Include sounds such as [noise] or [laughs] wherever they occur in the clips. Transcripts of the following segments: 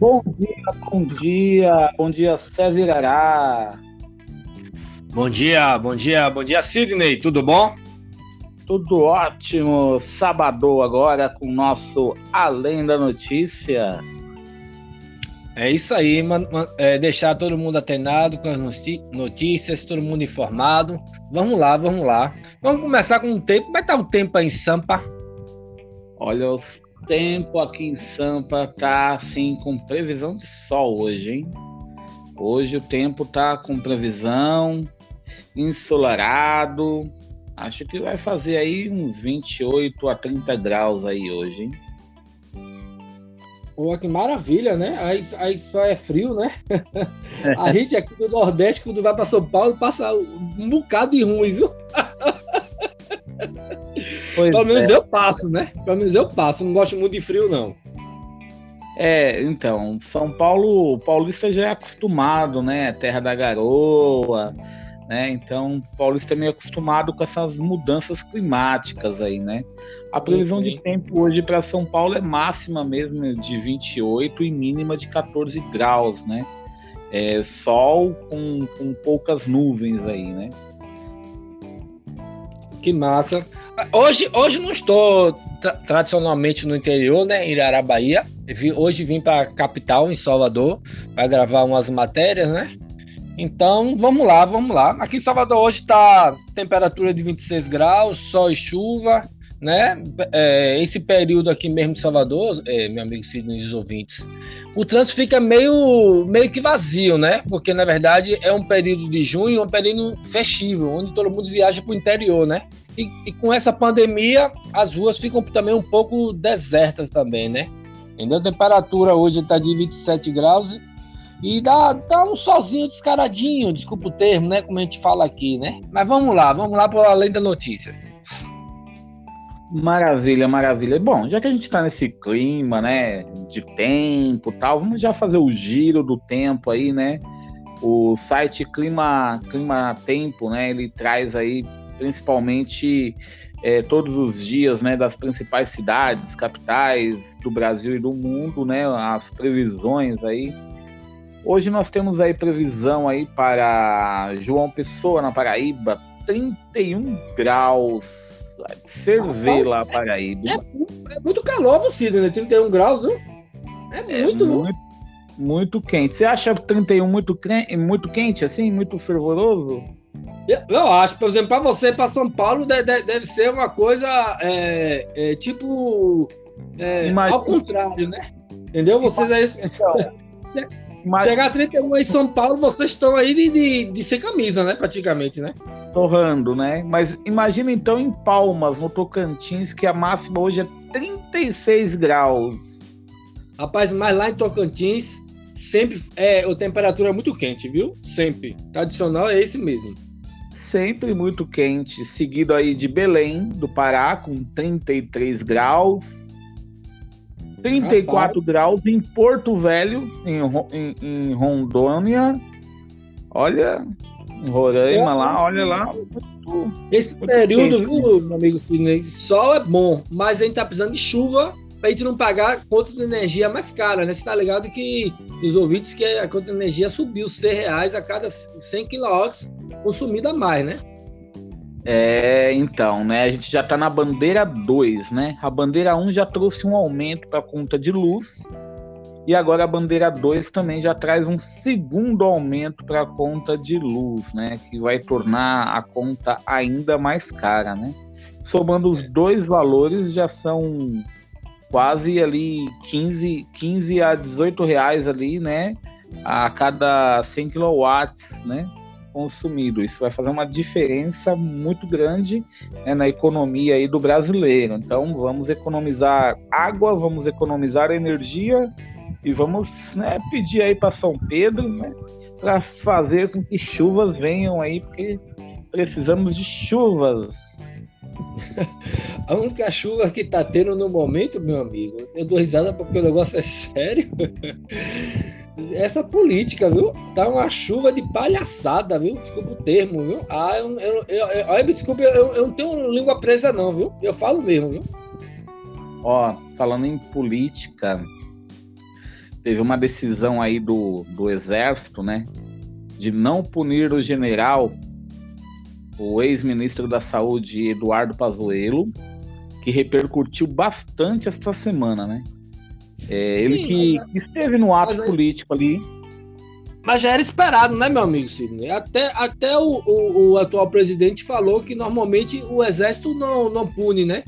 Bom dia, bom dia, bom dia, César Irará. Bom dia, bom dia, bom dia, Sidney, tudo bom? Tudo ótimo, sábado agora com o nosso Além da Notícia. É isso aí, man, man, é deixar todo mundo atenado com as notícias, todo mundo informado. Vamos lá, vamos lá. Vamos começar com o tempo. Como é que tá o tempo aí em Sampa? Olha, o tempo aqui em Sampa tá assim com previsão de sol hoje, hein? Hoje o tempo tá com previsão ensolarado. Acho que vai fazer aí uns 28 a 30 graus aí hoje, hein? Pô, que maravilha, né? Aí, aí só é frio, né? [laughs] A [laughs] gente aqui do Nordeste, quando vai para São Paulo, passa um bocado de ruim, viu? [laughs] Pois Pelo menos é. eu passo, né? Pelo menos eu passo. Não gosto muito de frio, não. É, então, São Paulo, o paulista já é acostumado, né? Terra da garoa, né? Então, o paulista é meio acostumado com essas mudanças climáticas aí, né? A previsão de tempo hoje para São Paulo é máxima mesmo de 28 e mínima de 14 graus, né? É, sol com, com poucas nuvens aí, né? Que massa. Hoje, hoje não estou tra tradicionalmente no interior, né, em Arabahia. Hoje vim para a capital, em Salvador, para gravar umas matérias, né? Então, vamos lá, vamos lá. Aqui em Salvador hoje está temperatura de 26 graus, sol e chuva, né? É, esse período aqui mesmo de Salvador, é, meu amigo Sidney e os ouvintes, o trânsito fica meio, meio que vazio, né? Porque na verdade é um período de junho, um período festivo, onde todo mundo viaja para o interior, né? E, e, com essa pandemia, as ruas ficam também um pouco desertas também, né? Entendeu? A temperatura hoje está de 27 graus e dá, dá um sozinho descaradinho, desculpa o termo, né? Como a gente fala aqui, né? Mas vamos lá, vamos lá para além das notícias. Maravilha, maravilha. Bom, já que a gente está nesse clima, né, de tempo tal, vamos já fazer o giro do tempo aí, né? O site Clima, Clima Tempo, né, ele traz aí principalmente é, todos os dias, né, das principais cidades, capitais do Brasil e do mundo, né, as previsões aí Hoje nós temos aí previsão aí para João Pessoa, na Paraíba, 31 graus. Ferver lá, Paraíba. É, é, muito calor, você, né? 31 graus, viu? É muito, é muito, muito quente. Você acha 31 muito, muito quente, assim? Muito fervoroso? Eu acho, por exemplo, para você para São Paulo deve, deve, ser uma coisa é, é, tipo é, ao contrário, né? Entendeu? Vocês aí. Então, Mas... Chegar a 31 em São Paulo, vocês estão aí de, de, de sem camisa, né? Praticamente, né? Torrando, né? Mas imagina então em Palmas, no Tocantins, que a máxima hoje é 36 graus. Rapaz, mas lá em Tocantins, sempre é a temperatura é muito quente, viu? Sempre. Tradicional é esse mesmo. Sempre muito quente, seguido aí de Belém, do Pará, com 33 graus. 34 Rapaz. graus em Porto Velho, em, em, em Rondônia. Olha, em Roraima é, lá, olha lá. Esse muito período, quente. viu, meu amigo Sidney? Sol é bom, mas a gente tá precisando de chuva pra gente não pagar conta de energia mais cara, né? Você tá ligado que os ouvintes que a conta de energia subiu 100 reais a cada 100 quilowatts consumida a mais, né? É, então, né? A gente já está na bandeira 2, né? A bandeira 1 um já trouxe um aumento para a conta de luz. E agora a bandeira 2 também já traz um segundo aumento para a conta de luz, né? Que vai tornar a conta ainda mais cara, né? Somando os dois valores, já são quase ali 15, 15 a 18 reais ali, né? A cada 100 quilowatts, né? consumido. Isso vai fazer uma diferença muito grande né, na economia aí do brasileiro. Então, vamos economizar água, vamos economizar energia e vamos né, pedir aí para São Pedro né, para fazer com que chuvas venham aí, porque precisamos de chuvas. [laughs] A única chuva que está tendo no momento, meu amigo, eu dou risada porque o negócio é sério [laughs] essa política, viu? Tá uma chuva de palhaçada, viu? Desculpa o termo, viu? Ah, eu, eu, eu, eu desculpa, eu, eu não tenho língua presa, não, viu? Eu falo mesmo, viu? Ó, falando em política, teve uma decisão aí do, do Exército, né, de não punir o general, o ex-ministro da Saúde Eduardo Pazuello, que repercutiu bastante esta semana, né? É, ele que, que, esteve no ato aí... político ali. Mas já era esperado, né, meu amigo Sidney? Até, até o, o, o, atual presidente falou que normalmente o exército não, não pune, né?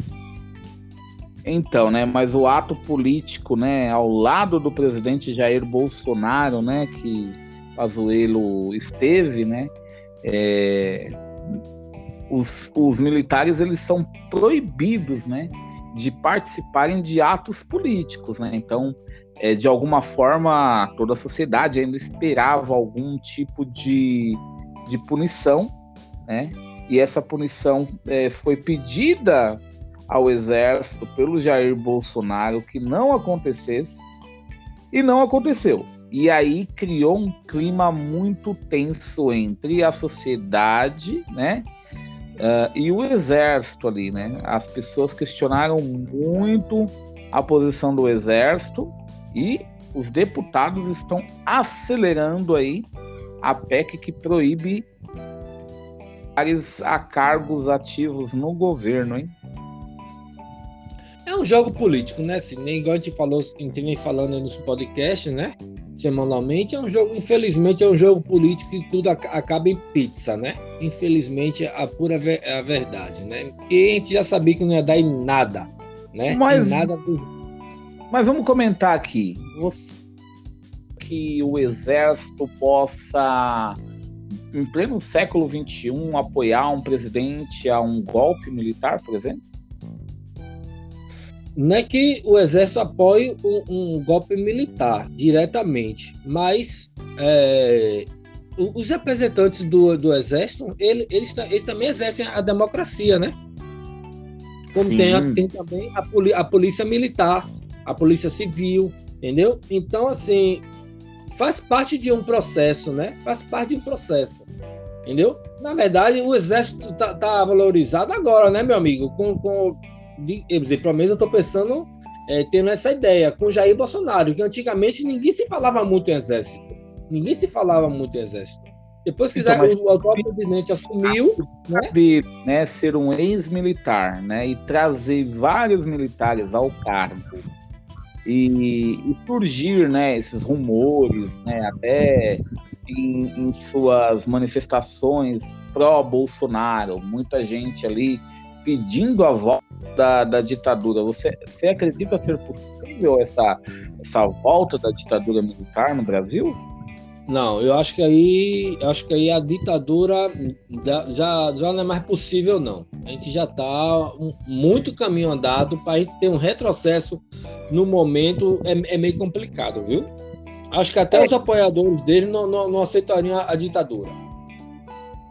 Então, né, mas o ato político, né, ao lado do presidente Jair Bolsonaro, né, que Pazuello esteve, né, é, os, os militares eles são proibidos, né, de participarem de atos políticos, né? Então, é, de alguma forma, toda a sociedade ainda esperava algum tipo de, de punição, né? E essa punição é, foi pedida ao exército pelo Jair Bolsonaro que não acontecesse e não aconteceu. E aí criou um clima muito tenso entre a sociedade, né? Uh, e o exército ali, né? As pessoas questionaram muito a posição do exército e os deputados estão acelerando aí a PEC que proíbe a cargos ativos no governo, hein? É um jogo político, né? Assim, igual a gente falou, a gente falando aí nos podcasts, né? Semanalmente. É um jogo, infelizmente, é um jogo político e tudo acaba em pizza, né? Infelizmente, a pura ver, a verdade, né? E a gente já sabia que não ia dar em nada, né? Mas, em nada do... mas vamos comentar aqui. Você que o exército possa, em pleno século XXI, apoiar um presidente a um golpe militar, por exemplo? Não é que o exército apoie um, um golpe militar diretamente, mas é, os representantes do, do exército, ele, eles, eles também exercem a democracia, né? Como tem, tem, também a, a polícia militar, a polícia civil, entendeu? Então, assim, faz parte de um processo, né? Faz parte de um processo, entendeu? Na verdade, o exército tá, tá valorizado agora, né, meu amigo? Com, com de, dizer, pelo menos eu estou pensando, é, tendo essa ideia com Jair Bolsonaro, que antigamente ninguém se falava muito em exército. Ninguém se falava muito em exército. Depois que então, o atual presidente assumiu, né? né, ser um ex-militar, né, e trazer vários militares ao cargo e, e surgir, né, esses rumores, né, até em, em suas manifestações pró-Bolsonaro, muita gente ali pedindo a volta da, da ditadura. Você, você acredita ser possível essa, essa volta da ditadura militar no Brasil? Não, eu acho que aí, acho que aí a ditadura já, já não é mais possível, não. A gente já está um, muito caminho andado para a gente ter um retrocesso no momento é, é meio complicado, viu? Acho que até é. os apoiadores dele não, não, não aceitariam a, a ditadura.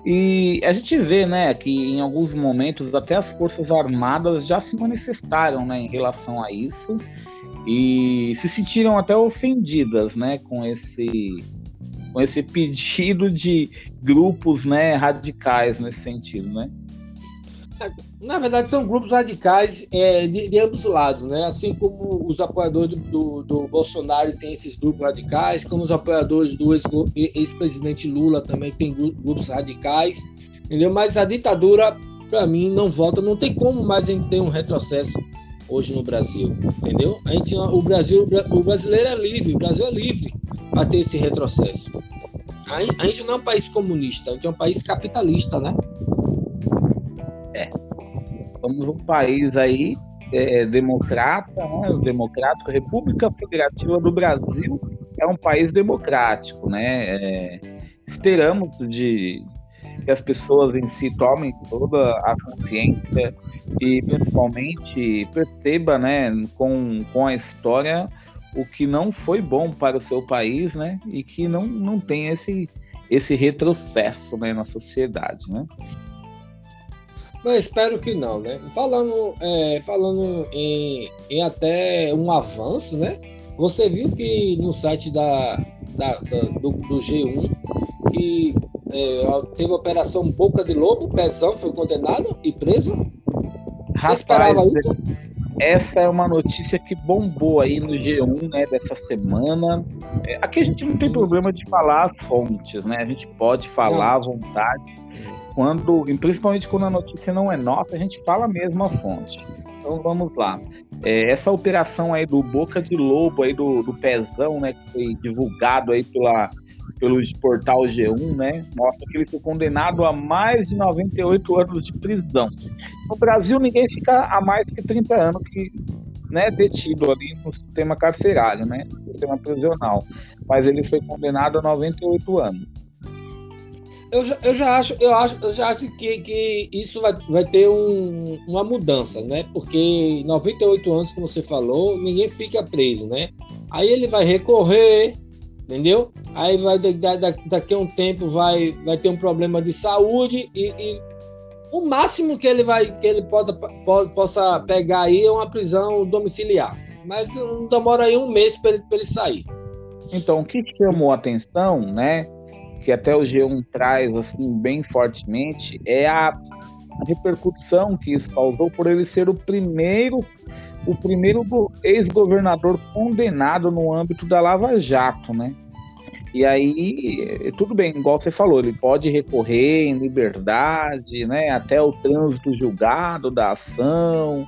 E a gente vê, né, que em alguns momentos até as forças armadas já se manifestaram, né, em relação a isso e se sentiram até ofendidas, né, com esse com esse pedido de grupos, né, radicais nesse sentido, né? Na verdade, são grupos radicais é, de, de, ambos os lados, né? Assim como os apoiadores do, do, do, Bolsonaro têm esses grupos radicais, como os apoiadores do ex-presidente Lula também têm grupos radicais, entendeu? Mas a ditadura, para mim, não volta. Não tem como mais a gente ter um retrocesso hoje no Brasil, entendeu? A gente, o Brasil, o brasileiro é livre, o Brasil é livre para ter esse retrocesso. A gente não é um país comunista, a gente é um país capitalista, né? Somos um país aí é, democrata, né? democrático, República Federativa do Brasil é um país democrático, né? É, esperamos de que as pessoas em si tomem toda a consciência e principalmente perceba, né, com, com a história o que não foi bom para o seu país, né, e que não, não tem esse, esse retrocesso né, na sociedade, né. Mas espero que não, né? Falando, é, falando em, em, até um avanço, né? Você viu que no site da, da, da do, do, G1 que é, teve a operação Boca de Lobo, Pezão foi condenado e preso? Rapaz, Você esperava isso? essa é uma notícia que bombou aí no G1, né, dessa semana. É, aqui a gente não tem problema de falar as fontes, né? A gente pode falar à vontade. Quando, principalmente quando a notícia não é nossa, a gente fala mesmo a fonte. Então vamos lá. É, essa operação aí do Boca de Lobo aí do, do Pezão, né, que foi divulgado aí pela pelo portal G1, né, mostra que ele foi condenado a mais de 98 anos de prisão. No Brasil, ninguém fica a mais que 30 anos que, né, detido ali no sistema carcerário, né, no sistema prisional. Mas ele foi condenado a 98 anos. Eu já, eu já acho, eu acho, eu já acho que, que isso vai, vai ter um, uma mudança, né? Porque 98 anos, como você falou, ninguém fica preso, né? Aí ele vai recorrer, entendeu? Aí vai daqui a um tempo vai, vai ter um problema de saúde e, e o máximo que ele vai que ele possa pegar aí é uma prisão domiciliar. Mas não demora aí um mês para ele, ele sair. Então, o que chamou a atenção, né? Que até o G1 traz assim bem fortemente, é a repercussão que isso causou por ele ser o primeiro o primeiro ex-governador condenado no âmbito da Lava Jato, né? E aí, tudo bem, igual você falou, ele pode recorrer em liberdade, né? Até o trânsito julgado da ação.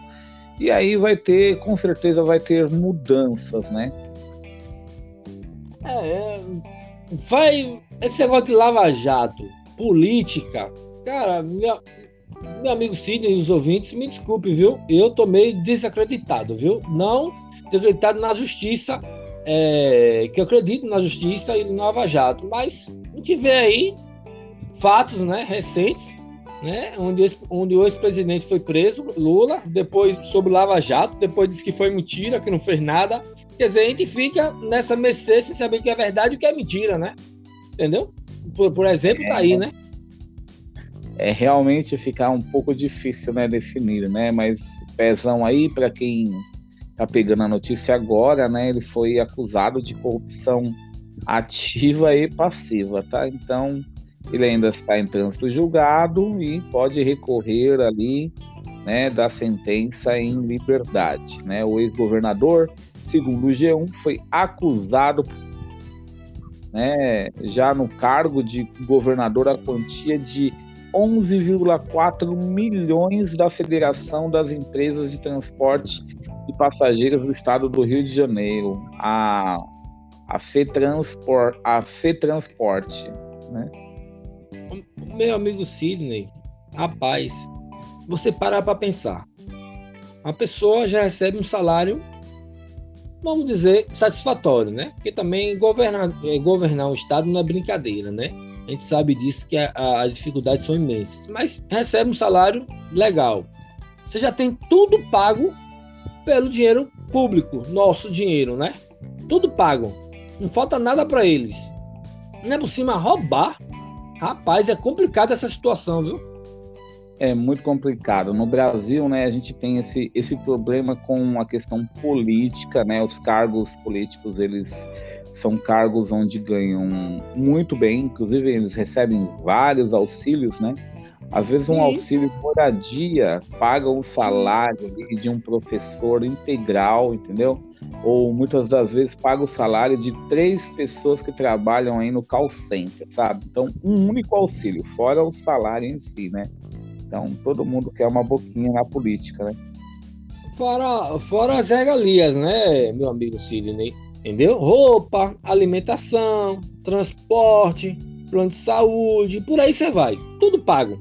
E aí vai ter, com certeza, vai ter mudanças, né? É, é vai. Esse negócio de Lava Jato, política, cara, meu, meu amigo Sidney e os ouvintes, me desculpe, viu? Eu tô meio desacreditado, viu? Não desacreditado na justiça é, que eu acredito na justiça e no Nova Jato, mas a gente vê aí fatos né, recentes, né, onde, onde o ex-presidente foi preso, Lula, depois sobre Lava Jato, depois disse que foi mentira, que não fez nada. Quer dizer, a gente fica nessa mercê sem saber o que é verdade e o que é mentira, né? Entendeu? Por, por exemplo, tá aí, né? É realmente ficar um pouco difícil, né, definir, né? Mas pezão aí para quem tá pegando a notícia agora, né? Ele foi acusado de corrupção ativa e passiva, tá? Então, ele ainda está em trânsito julgado e pode recorrer ali, né, da sentença em liberdade, né? O ex-governador, segundo o G1, foi acusado né, já no cargo de governador a quantia de 11,4 milhões da Federação das Empresas de Transporte de passageiros do estado do Rio de Janeiro, a, a, FETransport, a FETransporte. Né? Meu amigo Sidney, rapaz, você parar para pensar. A pessoa já recebe um salário, vamos dizer, satisfatório, né? Porque também governar, é, governar um estado não é brincadeira, né? A gente sabe disso que a, a, as dificuldades são imensas, mas recebe um salário legal. Você já tem tudo pago pelo dinheiro público, nosso dinheiro, né? Tudo pago. Não falta nada para eles. Não é por cima roubar. Rapaz, é complicado essa situação, viu? É muito complicado. No Brasil, né, a gente tem esse, esse problema com a questão política, né? Os cargos políticos, eles são cargos onde ganham muito bem, inclusive eles recebem vários auxílios, né? Às vezes um auxílio de moradia paga o salário de um professor integral, entendeu? Ou muitas das vezes paga o salário de três pessoas que trabalham aí no call center, sabe? Então, um único auxílio, fora o salário em si, né? Então, todo mundo quer uma boquinha na política, né? Fora, fora as regalias, né, meu amigo Sidney? Entendeu? Roupa, alimentação, transporte, plano de saúde, por aí você vai. Tudo pago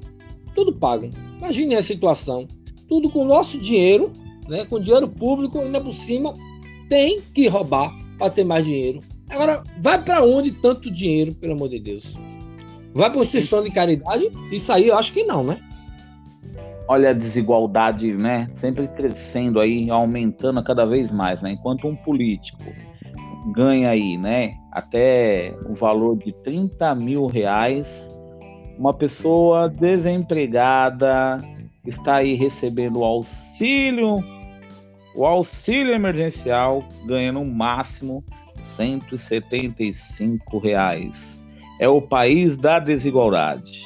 tudo pago. Imagine a situação. Tudo com o nosso dinheiro, né, com dinheiro público, ainda por cima, tem que roubar para ter mais dinheiro. Agora, vai para onde tanto dinheiro, pelo amor de Deus? Vai para instituição de caridade? Isso aí eu acho que não, né? Olha a desigualdade, né? Sempre crescendo aí, aumentando cada vez mais, né? Enquanto um político ganha aí, né? Até o valor de 30 mil reais uma pessoa desempregada está aí recebendo auxílio, o auxílio emergencial, ganha no máximo 175 reais. É o país da desigualdade.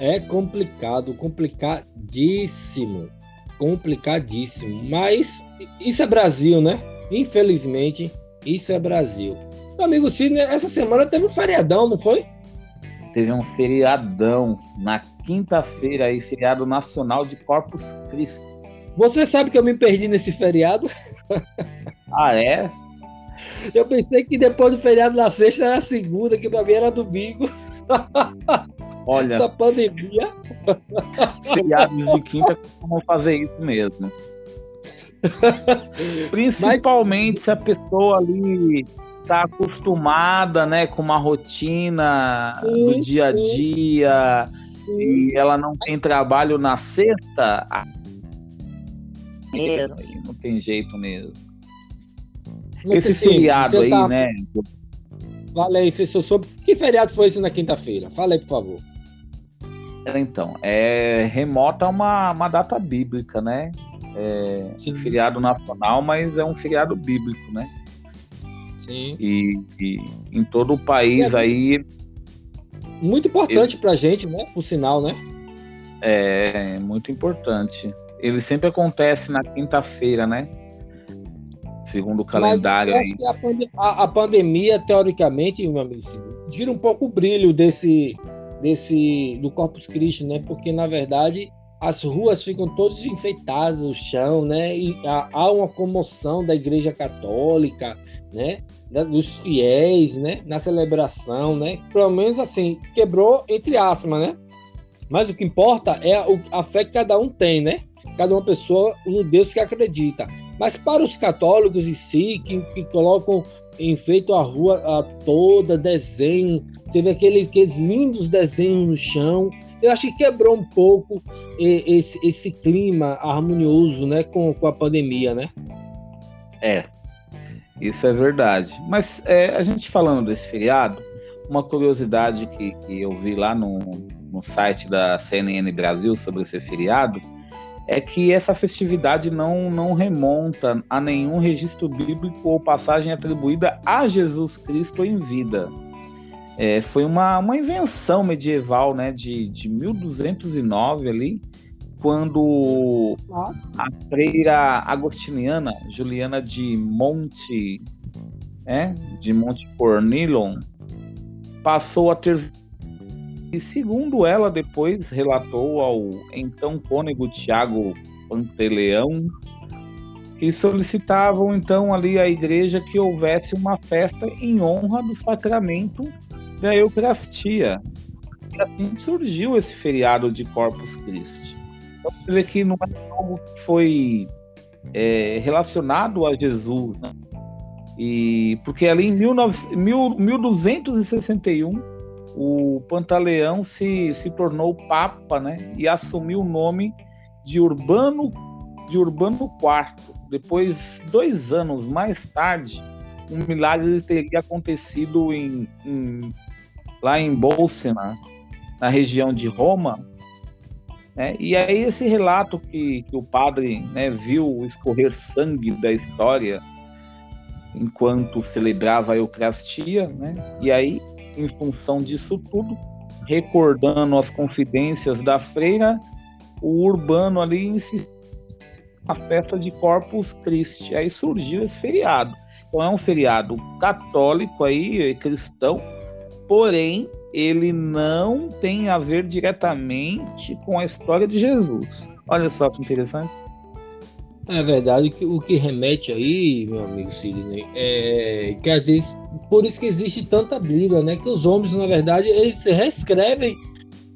É complicado, complicadíssimo. complicadíssimo. Mas isso é Brasil, né? Infelizmente, isso é Brasil. Meu amigo Sidney, essa semana teve um feriadão, não foi? Teve um feriadão na quinta-feira aí, feriado nacional de Corpus Christi. Você sabe que eu me perdi nesse feriado? [laughs] Ah, é? Eu pensei que depois do feriado na sexta era segunda, que pra mim era domingo. Olha. Essa pandemia. Feriados de quinta costumam fazer isso mesmo. Principalmente Mas... se a pessoa ali está acostumada, né, com uma rotina sim, do dia a dia sim. e ela não tem trabalho na sexta, aí não tem jeito mesmo. Esse feriado aí, tá... né? Fala aí, professor, sobre que feriado foi esse na quinta-feira? Fala aí, por favor. Então, é remota uma, uma data bíblica, né? É um feriado nacional, mas é um feriado bíblico, né? Sim. E, e em todo o país é, aí. Muito importante ele, pra gente, né? Por sinal, né? É, muito importante. Ele sempre acontece na quinta-feira, né? Segundo o calendário. Mas eu acho que a, a, a, pandemia, teoricamente, meu amigo, tira um pouco o brilho desse, desse do Corpus Christi, né? Porque na verdade as ruas ficam todas enfeitadas, o chão, né? E há uma comoção da Igreja Católica, né? Dos fiéis, né? Na celebração, né? Pelo menos assim, quebrou entre aspas, né? Mas o que importa é a fé que cada um tem, né? Cada uma pessoa no Deus que acredita. Mas para os católicos em si, que, que colocam enfeito a rua a toda, desenho, você vê aqueles, aqueles lindos desenhos no chão, eu acho que quebrou um pouco esse, esse clima harmonioso né, com, com a pandemia, né? É, isso é verdade. Mas é, a gente falando desse feriado, uma curiosidade que, que eu vi lá no, no site da CNN Brasil sobre esse feriado é que essa festividade não, não remonta a nenhum registro bíblico ou passagem atribuída a Jesus Cristo em vida. É, foi uma, uma invenção medieval, né, de, de 1209 ali, quando Nossa. a freira agostiniana, Juliana de Monte, é, de Monte Cornilon, passou a ter e segundo ela depois relatou ao então cônego Tiago Panteleão que solicitavam então ali à igreja que houvesse uma festa em honra do sacramento da Eucaristia. E assim surgiu esse feriado de Corpus Christi. Então você vê que não é algo que foi é, relacionado a Jesus, né? E porque ali em 19, mil, 1261 o Pantaleão se, se tornou papa, né? E assumiu o nome de Urbano de Urbano IV. Depois, dois anos mais tarde, um milagre teria acontecido em, em lá em Bolsena, na região de Roma. Né? E aí esse relato que, que o padre né, viu escorrer sangue da história enquanto celebrava a Eucaristia, né? E aí, em função disso tudo, recordando as confidências da freira, o urbano ali insistiu a festa de Corpus Christi. Aí surgiu esse feriado. Então é um feriado católico aí, cristão, porém ele não tem a ver diretamente com a história de Jesus. Olha só que interessante. É verdade que o que remete aí, meu amigo Sidney, é que às vezes por isso que existe tanta briga, né? Que os homens, na verdade, eles reescrevem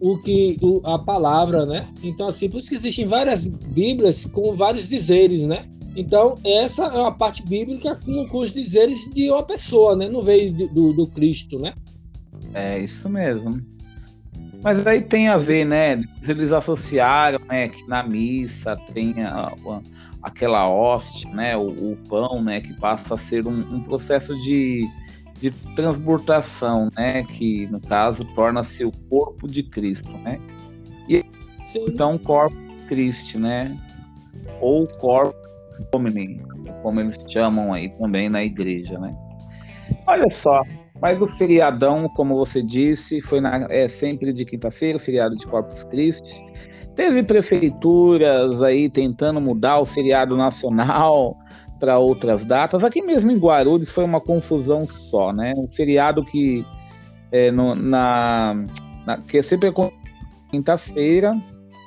o que o, a palavra, né? Então assim, por isso que existem várias Bíblias com vários dizeres, né? Então, essa é uma parte bíblica com, com os dizeres de uma pessoa, né? Não veio do, do Cristo, né? É isso mesmo. Mas aí tem a ver, né? Eles associaram, né? Que na missa tem a, a, aquela hóstia, né? O, o, pão, né? Que passa a ser um, um processo de, de transbordação, né? Que no caso torna-se o corpo de Cristo, né? E Sim. então corpo de Cristo, né? Ou corpo homini, como eles chamam aí também na igreja, né? Olha só, mas o feriadão, como você disse, foi na, é sempre de quinta-feira, feriado de Corpus Christi. Teve prefeituras aí tentando mudar o feriado nacional [laughs] para outras datas. Aqui mesmo em Guarulhos foi uma confusão só, né? Um feriado que é, no, na, na, que é sempre quinta-feira.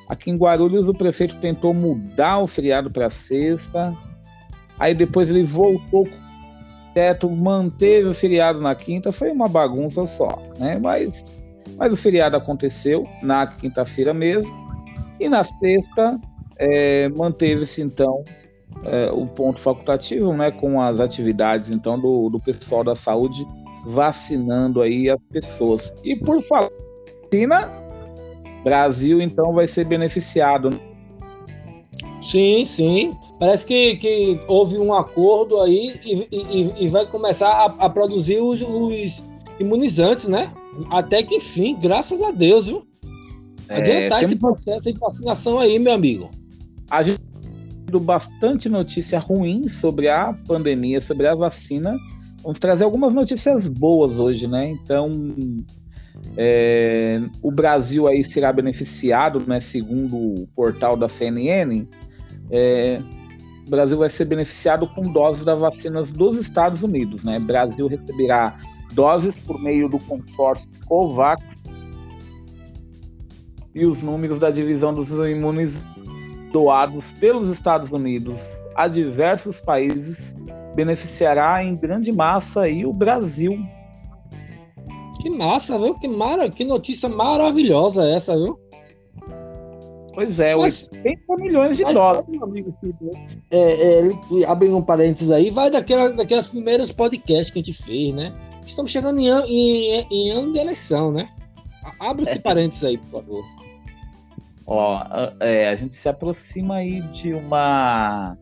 Aqui em Guarulhos o prefeito tentou mudar o feriado para sexta. Aí depois ele voltou teto, manteve o feriado na quinta, foi uma bagunça só, né? Mas, mas o feriado aconteceu na quinta-feira mesmo. E na sexta é, manteve-se então é, o ponto facultativo, né, com as atividades então do, do pessoal da saúde vacinando aí as pessoas. E por falar vacina, Brasil então vai ser beneficiado. Sim, sim. Parece que, que houve um acordo aí e, e, e vai começar a, a produzir os, os, imunizantes, né? Até que enfim, graças a Deus, viu? É, Adiantar esse processo de vacinação aí, meu amigo. A gente tem bastante notícia ruim sobre a pandemia, sobre a vacina Vamos trazer algumas notícias boas hoje, né? Então, é, o Brasil aí será beneficiado, né? Segundo o portal da CNN, é, o Brasil vai ser beneficiado com doses das vacinas dos Estados Unidos, né? O Brasil receberá doses por meio do consórcio COVAX e os números da divisão dos imunes doados pelos Estados Unidos a diversos países beneficiará em grande massa aí o Brasil. Que massa, viu? Que, mara... que notícia maravilhosa essa, viu? Pois é, mas, 80 milhões de dólares. Amigo, é, é, abrindo um parênteses aí, vai daquela, daquelas primeiras podcasts que a gente fez, né? Estamos chegando em, em, em ano de eleição, né? Abre esse é. parênteses aí, por favor. Ó, é, a gente se aproxima aí de uma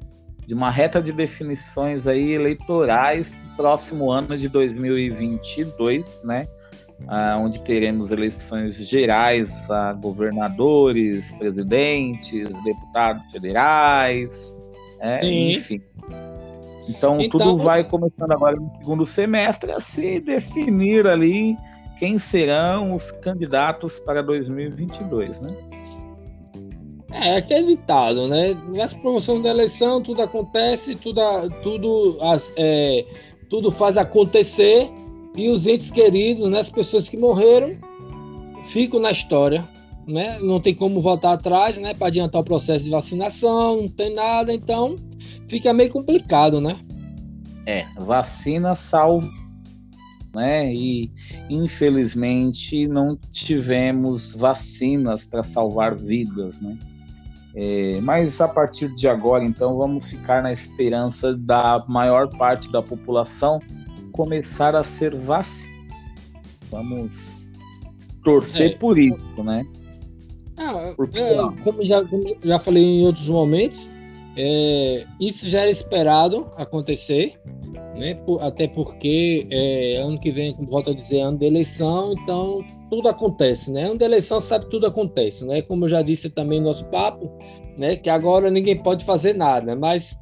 de uma reta de definições aí eleitorais no próximo ano de 2022, né? Ah, onde teremos eleições gerais a governadores, presidentes, deputados federais, é, enfim. Então, então, tudo vai começando agora no segundo semestre a se definir ali quem serão os candidatos para 2022, né? É, acreditado, né? Nessa promoção da eleição, tudo acontece, tudo, tudo, as, é, tudo faz acontecer e os entes queridos, né, as pessoas que morreram, ficam na história, né? Não tem como voltar atrás, né, para adiantar o processo de vacinação, não tem nada, então fica meio complicado, né? É, vacina salva, né? E infelizmente não tivemos vacinas para salvar vidas, né? É, mas a partir de agora, então, vamos ficar na esperança da maior parte da população começar a ser vacinada. Vamos torcer é. por isso, né? Ah, Porque, é, como, já, já falei em outros momentos, é, isso já era esperado acontecer, né? Até porque é, ano que vem, volto a dizer, é ano de eleição, então tudo acontece, né? Ano de eleição sabe tudo acontece, né? Como eu já disse também no nosso papo, né? Que agora ninguém pode fazer nada, mas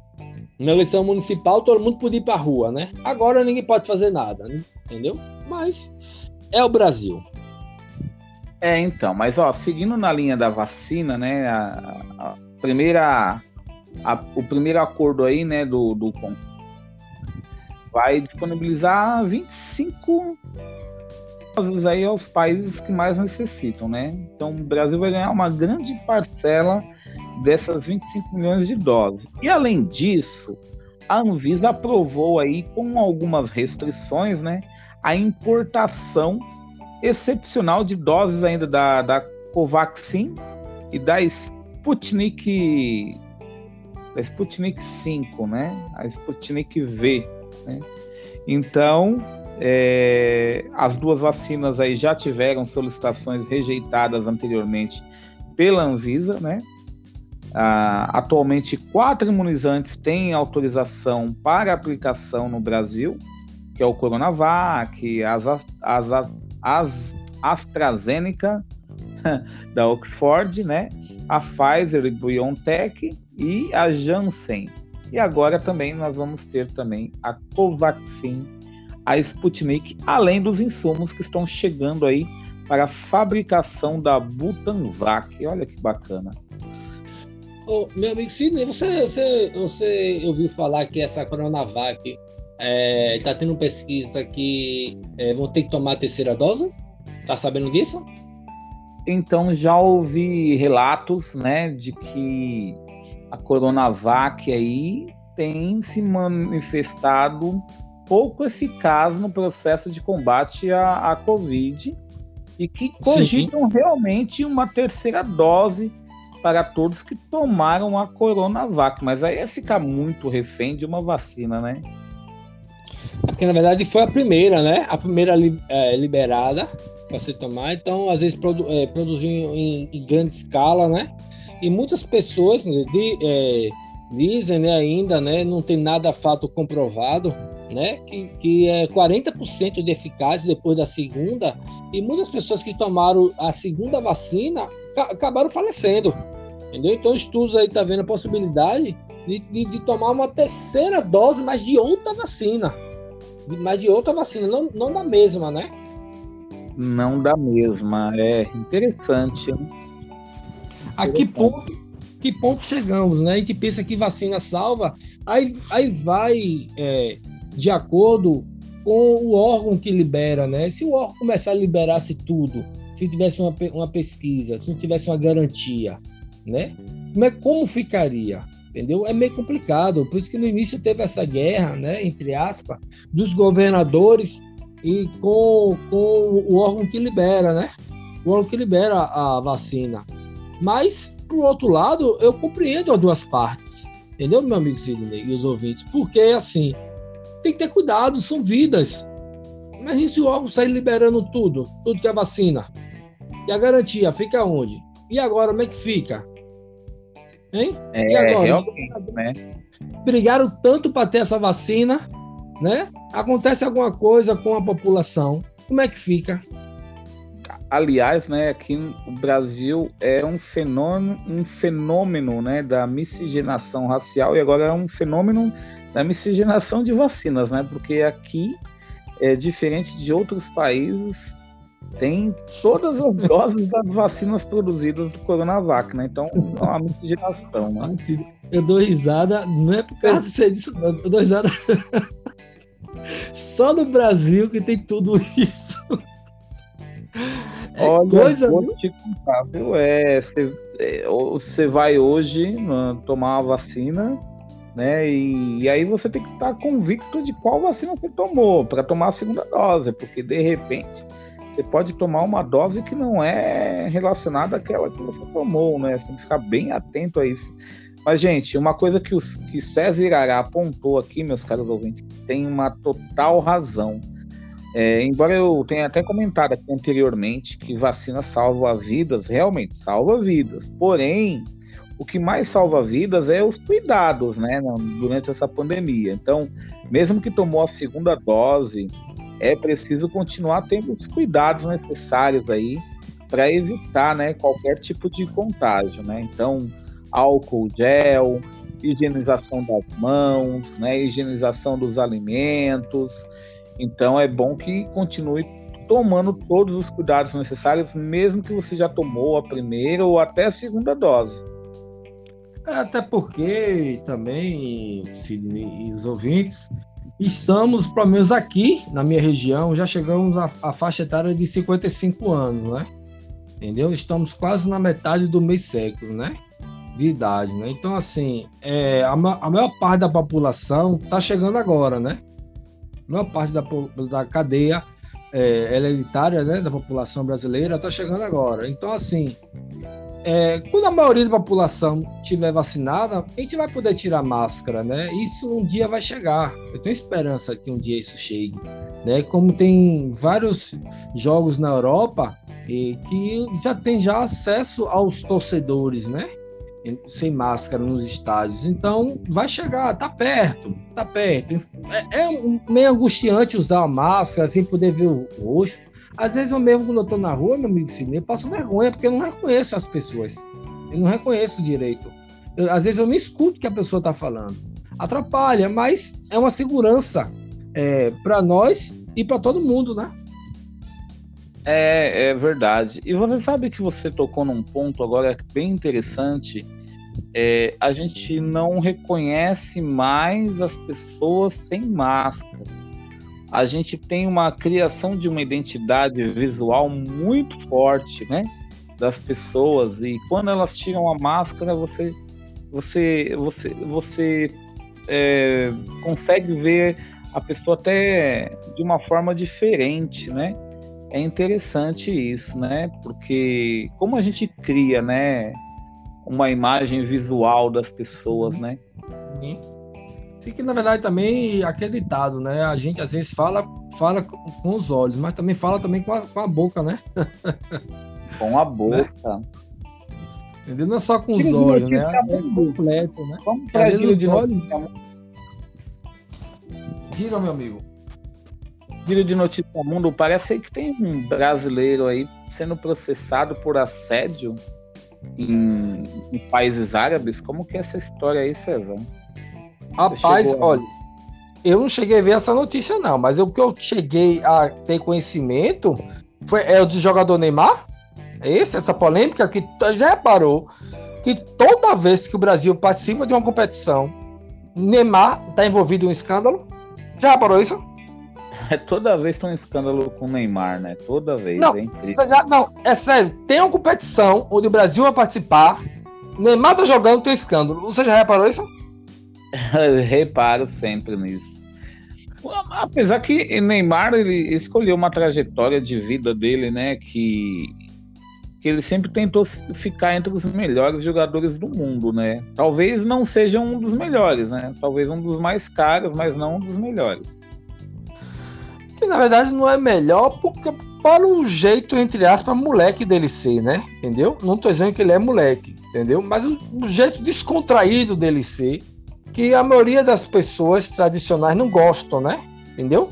na eleição municipal todo mundo podia ir para a rua, né? Agora ninguém pode fazer nada, né? entendeu? Mas é o Brasil. É, então, mas ó, seguindo na linha da vacina, né? A, a primeira a, o primeiro acordo aí, né, do, do vai disponibilizar 25 doses aí aos países que mais necessitam, né? Então o Brasil vai ganhar uma grande parcela dessas 25 milhões de doses. E além disso, a Anvisa aprovou aí com algumas restrições, né, a importação excepcional de doses ainda da, da Covaxin e da Sputnik da Sputnik 5, né? A Sputnik V, né? Então, é, as duas vacinas aí já tiveram solicitações rejeitadas anteriormente pela Anvisa, né? Ah, atualmente, quatro imunizantes têm autorização para aplicação no Brasil, que é o Coronavac, as, as, as AstraZeneca [laughs] da Oxford, né? A Pfizer e BioNTech e a Janssen. E agora também nós vamos ter também a Covaxin, a Sputnik, além dos insumos que estão chegando aí para a fabricação da Butanvac. Olha que bacana. Oh, meu amigo Sidney, você, você, você ouviu falar que essa Coronavac está é, tá tendo pesquisa que é, vão ter que tomar a terceira dose? Tá sabendo disso? Então já ouvi relatos, né, de que a Coronavac aí tem se manifestado pouco eficaz no processo de combate à, à Covid e que cogitam Sim. realmente uma terceira dose para todos que tomaram a Coronavac, mas aí é ficar muito refém de uma vacina, né? É porque na verdade foi a primeira, né? A primeira li, é, liberada para se tomar, então às vezes produ, é, produziu em, em, grande escala, né? E muitas pessoas né, de, é, dizem né, ainda, né? Não tem nada fato comprovado, né? Que, que é 40% de eficácia depois da segunda, e muitas pessoas que tomaram a segunda vacina acabaram falecendo. Entendeu? Então, estudos aí tá vendo a possibilidade de, de, de, tomar uma terceira dose, mas de outra vacina. De, mas de outra vacina, não, não da mesma, né? Não da mesma. É interessante. Né? A que ponto, que ponto chegamos, né? A gente pensa que vacina salva, aí, aí vai é, de acordo com o órgão que libera, né? Se o órgão começar a liberasse tudo, se tivesse uma, uma pesquisa, se não tivesse uma garantia, né? Como, é, como ficaria? Entendeu? É meio complicado. Por isso que no início teve essa guerra, né? Entre aspas, dos governadores e com, com o órgão que libera, né? O órgão que libera a vacina. Mas, por outro lado, eu compreendo as duas partes. Entendeu, meu amigo Sidney e os ouvintes? Porque, assim, tem que ter cuidado, são vidas. Imagina se o órgão sair liberando tudo, tudo que é vacina. E a garantia fica onde? E agora, como é que fica? Hein? É, e agora? Realmente, né? Brigaram tanto para ter essa vacina, né? Acontece alguma coisa com a população, como é que fica? Aliás, né, aqui no Brasil é um fenômeno, um fenômeno, né, da miscigenação racial e agora é um fenômeno da miscigenação de vacinas, né? Porque aqui é diferente de outros países, tem todas as [laughs] doses das vacinas produzidas do Coronavac, né? Então, é uma miscigenação, né? Eu dou risada, não é por causa de ser disso, não. Eu dou risada. [laughs] Só no Brasil que tem tudo isso. É Olha, coisa, vou te contar, viu? É, você é, vai hoje tomar uma vacina, né? E, e, aí você tem que estar convicto de qual vacina você tomou para tomar a segunda dose, porque de repente você pode tomar uma dose que não é relacionada àquela que você tomou, né? Tem que ficar bem atento a isso. Mas, gente, uma coisa que, os, que César Irará apontou aqui, meus caros ouvintes, tem uma total razão. É, embora eu tenha até comentado aqui anteriormente que vacina salva vidas, realmente salva vidas. Porém, o que mais salva vidas é os cuidados, né, durante essa pandemia. Então, mesmo que tomou a segunda dose, é preciso continuar tendo os cuidados necessários aí para evitar, né, qualquer tipo de contágio, né? Então, álcool gel, higienização das mãos, né, higienização dos alimentos. Então, é bom que continue tomando todos os cuidados necessários, mesmo que você já tomou a primeira ou até a segunda dose. Até porque também, Sidney e os ouvintes, estamos, pelo menos aqui na minha região, já chegamos à, faixa etária de 55 anos, né? Entendeu? Estamos quase na metade do meio século, né? De idade, né? Então, assim, é, a, a maior parte da população está chegando agora, né? A maior parte da, da cadeia é, hereditária né, da população brasileira está chegando agora. Então, assim, é, quando a maioria da população tiver vacinada, a gente vai poder tirar máscara, né? Isso um dia vai chegar. Eu tenho esperança que um dia isso chegue, né? Como tem vários jogos na Europa e que já tem já acesso aos torcedores, né? Sem máscara nos estádios. Então, vai chegar, tá perto, tá perto. É, é meio angustiante usar a máscara, sem poder ver o rosto às vezes eu mesmo, quando eu tô na rua, meu amigo Sidney, eu passo vergonha, porque eu não reconheço as pessoas. Eu não reconheço direito. Eu, às vezes eu não escuto o que a pessoa está falando. Atrapalha, mas é uma segurança é, para nós e para todo mundo, né? É, é verdade. E você sabe que você tocou num ponto agora bem interessante. É, a gente não reconhece mais as pessoas sem máscara. A gente tem uma criação de uma identidade visual muito forte, né? Das pessoas e quando elas tiram a máscara, você, você, você, você é, consegue ver a pessoa até de uma forma diferente, né? É interessante isso, né? Porque como a gente cria, né, uma imagem visual das pessoas, né? Sim. Sim, que na verdade também acreditado, né? A gente às vezes fala, fala com os olhos, mas também fala também com a, com a boca, né? [laughs] Com a boca. Né? Entendeu? Não é só com os olhos, né? É completo, né? Vamos para de olhos. Diga, meu amigo. Giro de notícia do mundo, parece que tem um brasileiro aí sendo processado por assédio em, em países árabes. Como que é essa história aí, César? Rapaz, olha, eu não cheguei a ver essa notícia, não, mas o que eu cheguei a ter conhecimento foi é o do jogador Neymar. Esse, essa polêmica que já reparou que toda vez que o Brasil participa de uma competição, Neymar está envolvido em um escândalo. Já reparou isso? É toda vez tem um escândalo com o Neymar, né? Toda vez. Não, é. Já, não, é sério. Tem uma competição onde o Brasil vai participar. Neymar tá jogando, tem escândalo. Você já reparou isso? [laughs] Reparo sempre nisso. Apesar que Neymar ele escolheu uma trajetória de vida dele, né? Que, que ele sempre tentou ficar entre os melhores jogadores do mundo, né? Talvez não seja um dos melhores, né? Talvez um dos mais caros, mas não um dos melhores que na verdade não é melhor porque para o jeito, entre aspas, moleque dele ser, né? Entendeu? Não tô dizendo que ele é moleque, entendeu? Mas o, o jeito descontraído dele ser, que a maioria das pessoas tradicionais não gostam, né? Entendeu?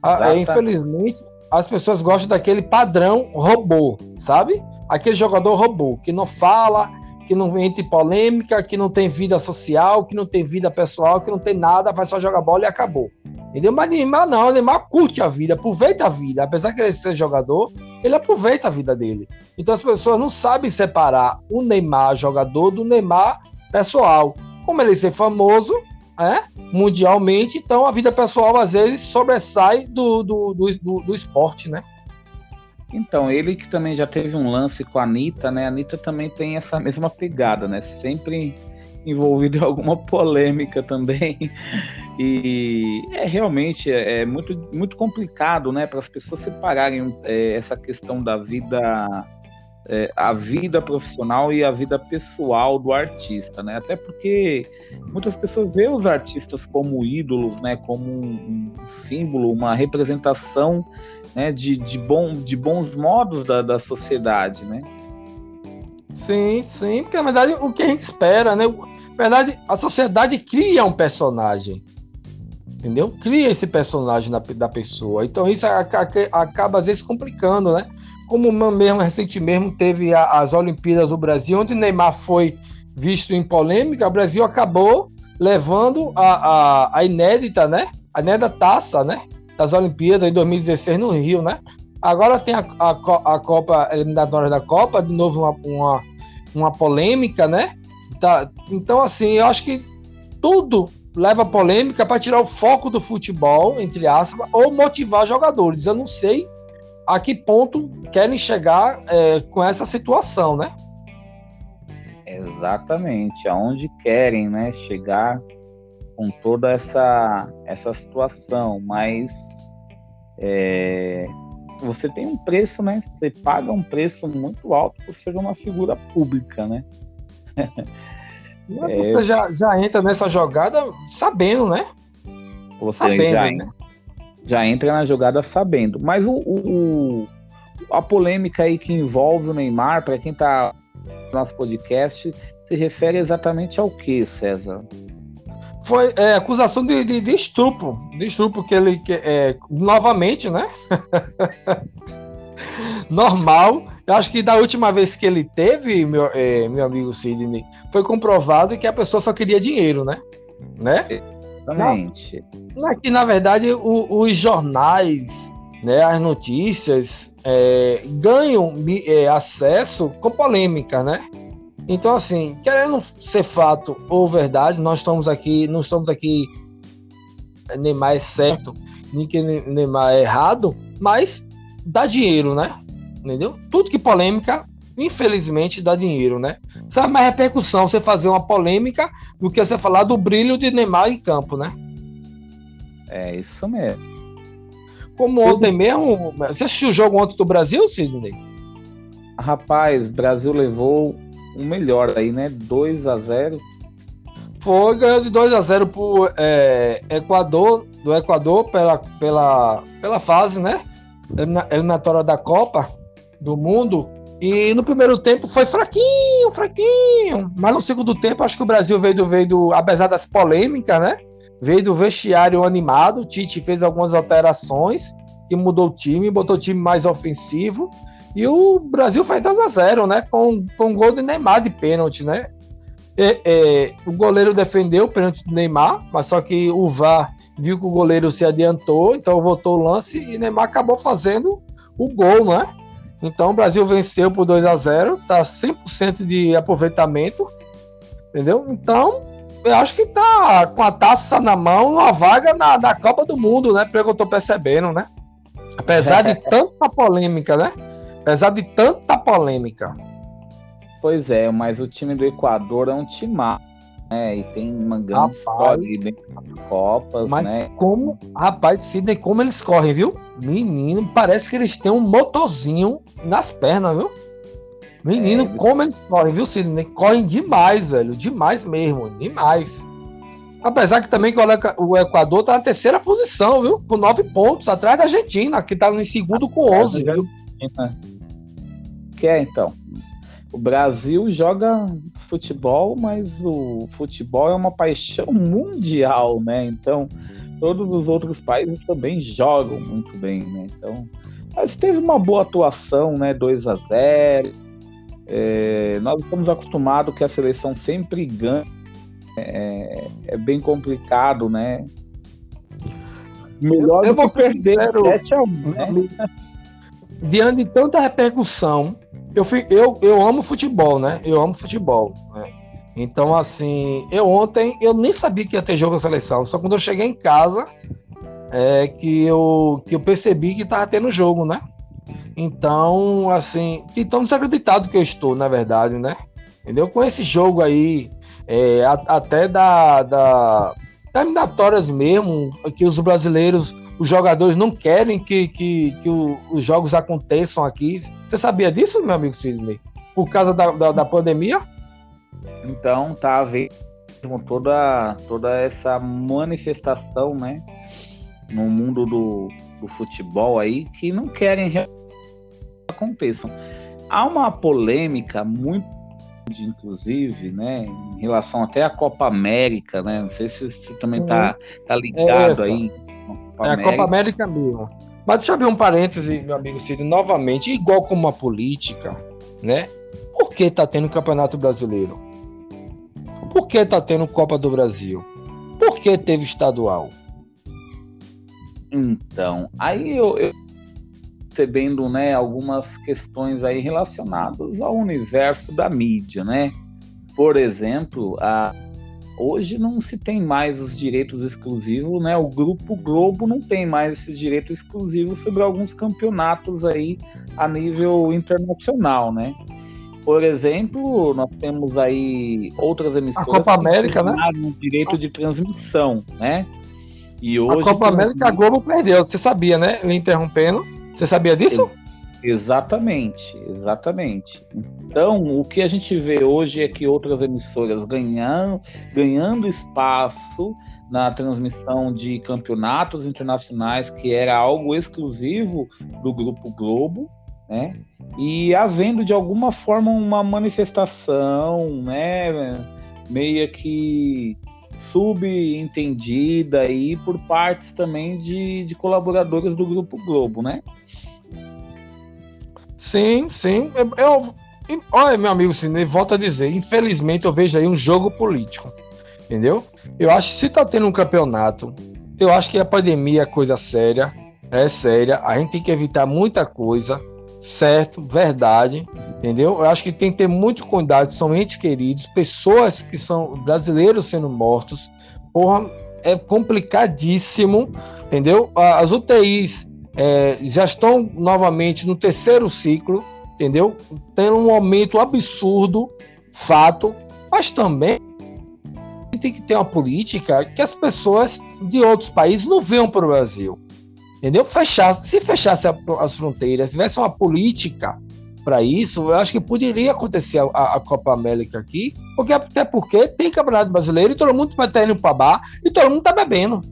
A, é, infelizmente, as pessoas gostam daquele padrão robô, sabe? Aquele jogador robô, que não fala, que não entra em polêmica, que não tem vida social, que não tem vida pessoal, que não tem nada, vai só jogar bola e acabou. Entendeu? Mas Neymar não, Neymar curte a vida, aproveita a vida. Apesar de ele ser jogador, ele aproveita a vida dele. Então as pessoas não sabem separar o Neymar jogador do Neymar pessoal. Como ele ser famoso, é, mundialmente, então a vida pessoal às vezes sobressai do, do, do, do, do esporte, né? Então, ele que também já teve um lance com a Anitta, né? A Anitta também tem essa mesma pegada, né? Sempre envolvido [laughs] em alguma polêmica também. E é realmente é, é muito, muito complicado, né, para as pessoas separarem é, essa questão da vida, é, a vida profissional e a vida pessoal do artista, né? Até porque muitas pessoas veem os artistas como ídolos, né, como um, um símbolo, uma representação, né, de, de, bom, de bons modos da, da sociedade, né? Sim, sim, porque na verdade o que a gente espera, né? Na verdade, a sociedade cria um personagem. Entendeu? Cria esse personagem na, da pessoa. Então isso acaba às vezes complicando, né? Como mesmo recentemente mesmo teve a, as Olimpíadas do Brasil, onde Neymar foi visto em polêmica, o Brasil acabou levando a, a, a inédita, né? A inédita taça, né? Das Olimpíadas em 2016 no Rio, né? Agora tem a, a, a Copa eliminatória da Copa, de novo uma, uma, uma polêmica, né? Tá, então, assim, eu acho que tudo leva polêmica para tirar o foco do futebol, entre aspas, ou motivar jogadores. Eu não sei a que ponto querem chegar é, com essa situação, né? Exatamente, aonde querem, né, chegar com toda essa essa situação, mas é, você tem um preço, né? Você paga um preço muito alto por ser uma figura pública, né? [laughs] É, você já, já entra nessa jogada sabendo, né? Você sabendo, já, né? já entra na jogada sabendo. Mas o, o, a polêmica aí que envolve o Neymar, para quem está no nosso podcast, se refere exatamente ao que, César? Foi é, acusação de, de, de, estupro. De estupro que ele. Que, é, novamente, né? [laughs] Normal. Eu acho que da última vez que ele teve, meu, é, meu amigo Sidney, foi comprovado que a pessoa só queria dinheiro, né? Né? Exatamente. Na, que, na verdade, o, os jornais né, as notícias é, ganham é, acesso com polêmica, né? Então, assim, querendo ser fato ou verdade, nós estamos aqui, não estamos aqui Neymar é certo, nem que Neymar é errado, mas dá dinheiro, né? Entendeu? Tudo que polêmica, infelizmente, dá dinheiro, né? Sabe mais repercussão você fazer uma polêmica do que você falar do brilho de Neymar em campo, né? É isso mesmo. Como ontem mesmo. Você assistiu o jogo ontem do Brasil, Sidney? Rapaz, Brasil levou um melhor aí, né? 2 a 0 Foi, ganhou de 2 a 0 pro é, Equador, do Equador pela, pela, pela fase, né? Eliminatória da Copa do Mundo. E no primeiro tempo foi fraquinho, fraquinho. Mas no segundo tempo, acho que o Brasil veio do, veio do apesar das polêmicas, né? Veio do vestiário animado. O Tite fez algumas alterações que mudou o time, botou o time mais ofensivo. E o Brasil faz 2 a 0 né? Com, com um gol de Neymar de pênalti, né? É, é, o goleiro defendeu o pênalti do Neymar, mas só que o VAR viu que o goleiro se adiantou, então voltou o lance e Neymar acabou fazendo o gol, né? Então o Brasil venceu por 2 a 0 tá 100% de aproveitamento, entendeu? Então eu acho que tá com a taça na mão, uma vaga na, na Copa do Mundo, né? Pelo que eu tô percebendo, né? Apesar de [laughs] tanta polêmica, né? Apesar de tanta polêmica. Pois é, mas o time do Equador é um time né? E tem uma grande história de Copas, mas né? como, rapaz, Sidney, como eles correm, viu? Menino, parece que eles têm um motorzinho nas pernas, viu? Menino, é, como eles correm, viu, Sidney? Correm demais, velho. Demais mesmo, demais. Apesar que também o Equador tá na terceira posição, viu? Com nove pontos, atrás da Argentina, que tá em segundo com onze, viu? Que é, então. O Brasil joga futebol, mas o futebol é uma paixão mundial, né? Então, todos os outros países também jogam muito bem, né? Então, mas teve uma boa atuação, né? 2 a 0 é, nós estamos acostumados que a seleção sempre ganha. É, é bem complicado, né? Melhor eu, eu vou perder 7 a 1, né? Diante de tanta repercussão, eu, fui, eu, eu amo futebol, né? Eu amo futebol. Né? Então, assim, eu ontem eu nem sabia que ia ter jogo da seleção. Só quando eu cheguei em casa é que eu, que eu percebi que tava tendo jogo, né? Então, assim, tão desacreditado que eu estou, na verdade, né? Entendeu? Com esse jogo aí, é, a, até da, da, eliminatórias mesmo, que os brasileiros, os jogadores não querem que, que, que o, os jogos aconteçam aqui. Você sabia disso, meu amigo Sidney? Por causa da, da, da pandemia? Então, tá havendo toda, toda essa manifestação, né? No mundo do, do futebol aí, que não querem aconteçam. Há uma polêmica muito inclusive, né, em relação até à Copa América, né? Não sei se você também está uhum. tá ligado é, aí. Copa é a Copa América mesmo. Mas deixa eu abrir um parêntese, meu amigo Cid, novamente, igual como a política, né? Por que tá tendo Campeonato Brasileiro? Por que tá tendo Copa do Brasil? Por que teve estadual? Então, aí eu, eu percebendo né, algumas questões aí relacionadas ao universo da mídia, né? Por exemplo, a, hoje não se tem mais os direitos exclusivos, né? O Grupo Globo não tem mais esses direitos exclusivos sobre alguns campeonatos aí a nível internacional, né? Por exemplo, nós temos aí outras emissoras a Copa América, né? direito de transmissão, né? E hoje a Copa América a Globo perdeu, você sabia, né? Ele interrompendo. Você sabia disso? Exatamente, exatamente. Então, o que a gente vê hoje é que outras emissoras ganhando, ganhando espaço na transmissão de campeonatos internacionais, que era algo exclusivo do Grupo Globo, né? E havendo de alguma forma uma manifestação, né, meio que subentendida aí por partes também de, de colaboradores do Grupo Globo, né? Sim, sim. Eu, eu, olha, meu amigo Cine, volta a dizer, infelizmente eu vejo aí um jogo político. Entendeu? Eu acho que se tá tendo um campeonato, eu acho que a pandemia é coisa séria. é séria. A gente tem que evitar muita coisa, certo? Verdade, entendeu? Eu acho que tem que ter muito cuidado. São entes queridos, pessoas que são brasileiros sendo mortos. Porra, é complicadíssimo, entendeu? As UTIs é, já estão novamente no terceiro ciclo, entendeu? Tem um aumento absurdo, fato, mas também tem que ter uma política que as pessoas de outros países não venham para o Brasil. Entendeu? Fechar, se fechasse as fronteiras, tivesse uma política para isso, eu acho que poderia acontecer a, a, Copa América aqui, porque até porque tem campeonato brasileiro e todo mundo vai estar indo para bar e todo mundo está bebendo.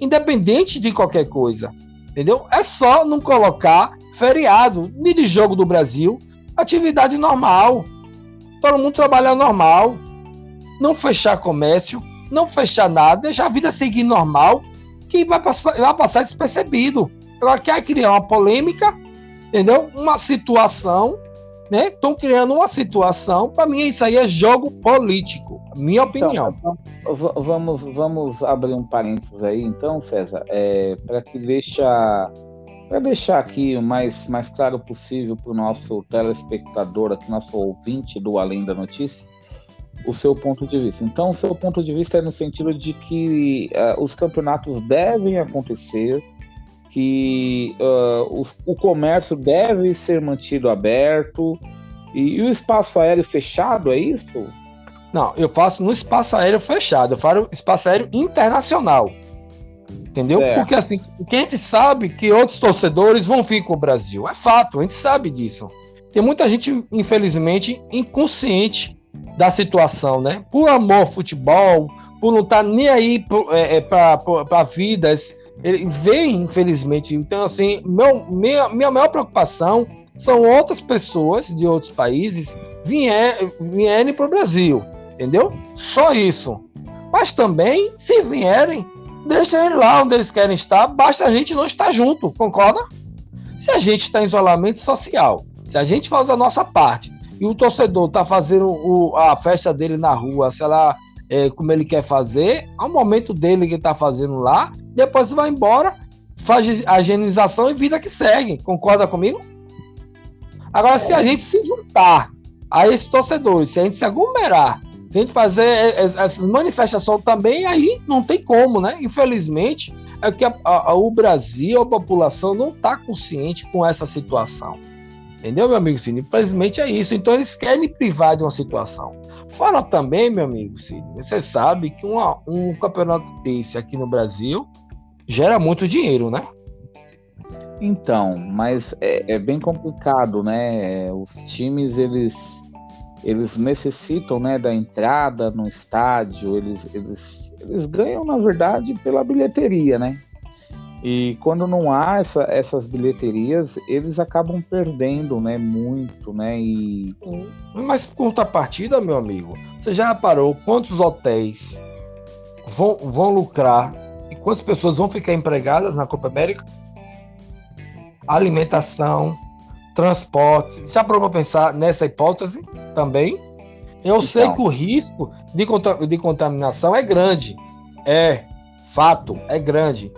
Independente de qualquer coisa. Entendeu? É só não colocar feriado, nem de jogo do Brasil, atividade normal. Todo mundo trabalhar normal. Não fechar comércio, não fechar nada, deixar a vida seguir normal, que vai, vai passar despercebido. Ela quer criar uma polêmica, entendeu? Uma situação, né? Estão criando uma situação. Para mim, isso aí é jogo político, minha então, opinião. Então, vamos, vamos abrir um parênteses aí, então, César, é, para que deixa para deixar aqui o mais, mais claro possível para o nosso telespectador, aqui, nosso ouvinte do Além da Notícia, o seu ponto de vista. Então, o seu ponto de vista é no sentido de que uh, os campeonatos devem acontecer, que uh, os, o comércio deve ser mantido aberto e, e, o espaço aéreo fechado, é isso? Não, eu faço no espaço aéreo fechado, eu faço espaço aéreo internacional. Entendeu? Certo. Porque assim, a gente sabe que outros torcedores vão vir com o Brasil. É fato, a gente sabe disso. Tem muita gente, infelizmente, inconsciente da situação, né? Por amor ao futebol, por não estar tá nem aí é, é para vidas, ele vem, infelizmente. Então, assim, meu, minha, minha maior preocupação são outras pessoas de outros países vier, vierem para o Brasil, entendeu? Só isso. Mas também, se vierem, deixa eles lá onde eles querem estar, basta a gente não estar junto, concorda? Se a gente está em isolamento social, se a gente faz a nossa parte e o torcedor está fazendo o, a festa dele na rua, sei lá, é, como ele quer fazer, ao momento dele que está fazendo lá, depois vai embora, faz a higienização e vida que segue, concorda comigo? Agora, se a gente se juntar a esses torcedores, se a gente se aglomerar se a gente fazer essas manifestações também, aí não tem como, né? Infelizmente, é que a, a, o Brasil, a população, não está consciente com essa situação. Entendeu, meu amigo Cine? Infelizmente é isso. Então eles querem privar de uma situação. Fala também, meu amigo Cine, você sabe que uma, um campeonato desse aqui no Brasil gera muito dinheiro, né? Então, mas é, é bem complicado, né? Os times, eles eles necessitam né, da entrada no estádio, eles, eles, eles ganham, na verdade, pela bilheteria, né? E quando não há essa, essas bilheterias, eles acabam perdendo, né, muito, né? E... Sim. Mas por contrapartida, meu amigo, você já reparou quantos hotéis vão, vão lucrar e quantas pessoas vão ficar empregadas na Copa América? Alimentação, transporte. Já parou para pensar nessa hipótese também? Eu então. sei que o risco de, de contaminação é grande. É, fato, é grande.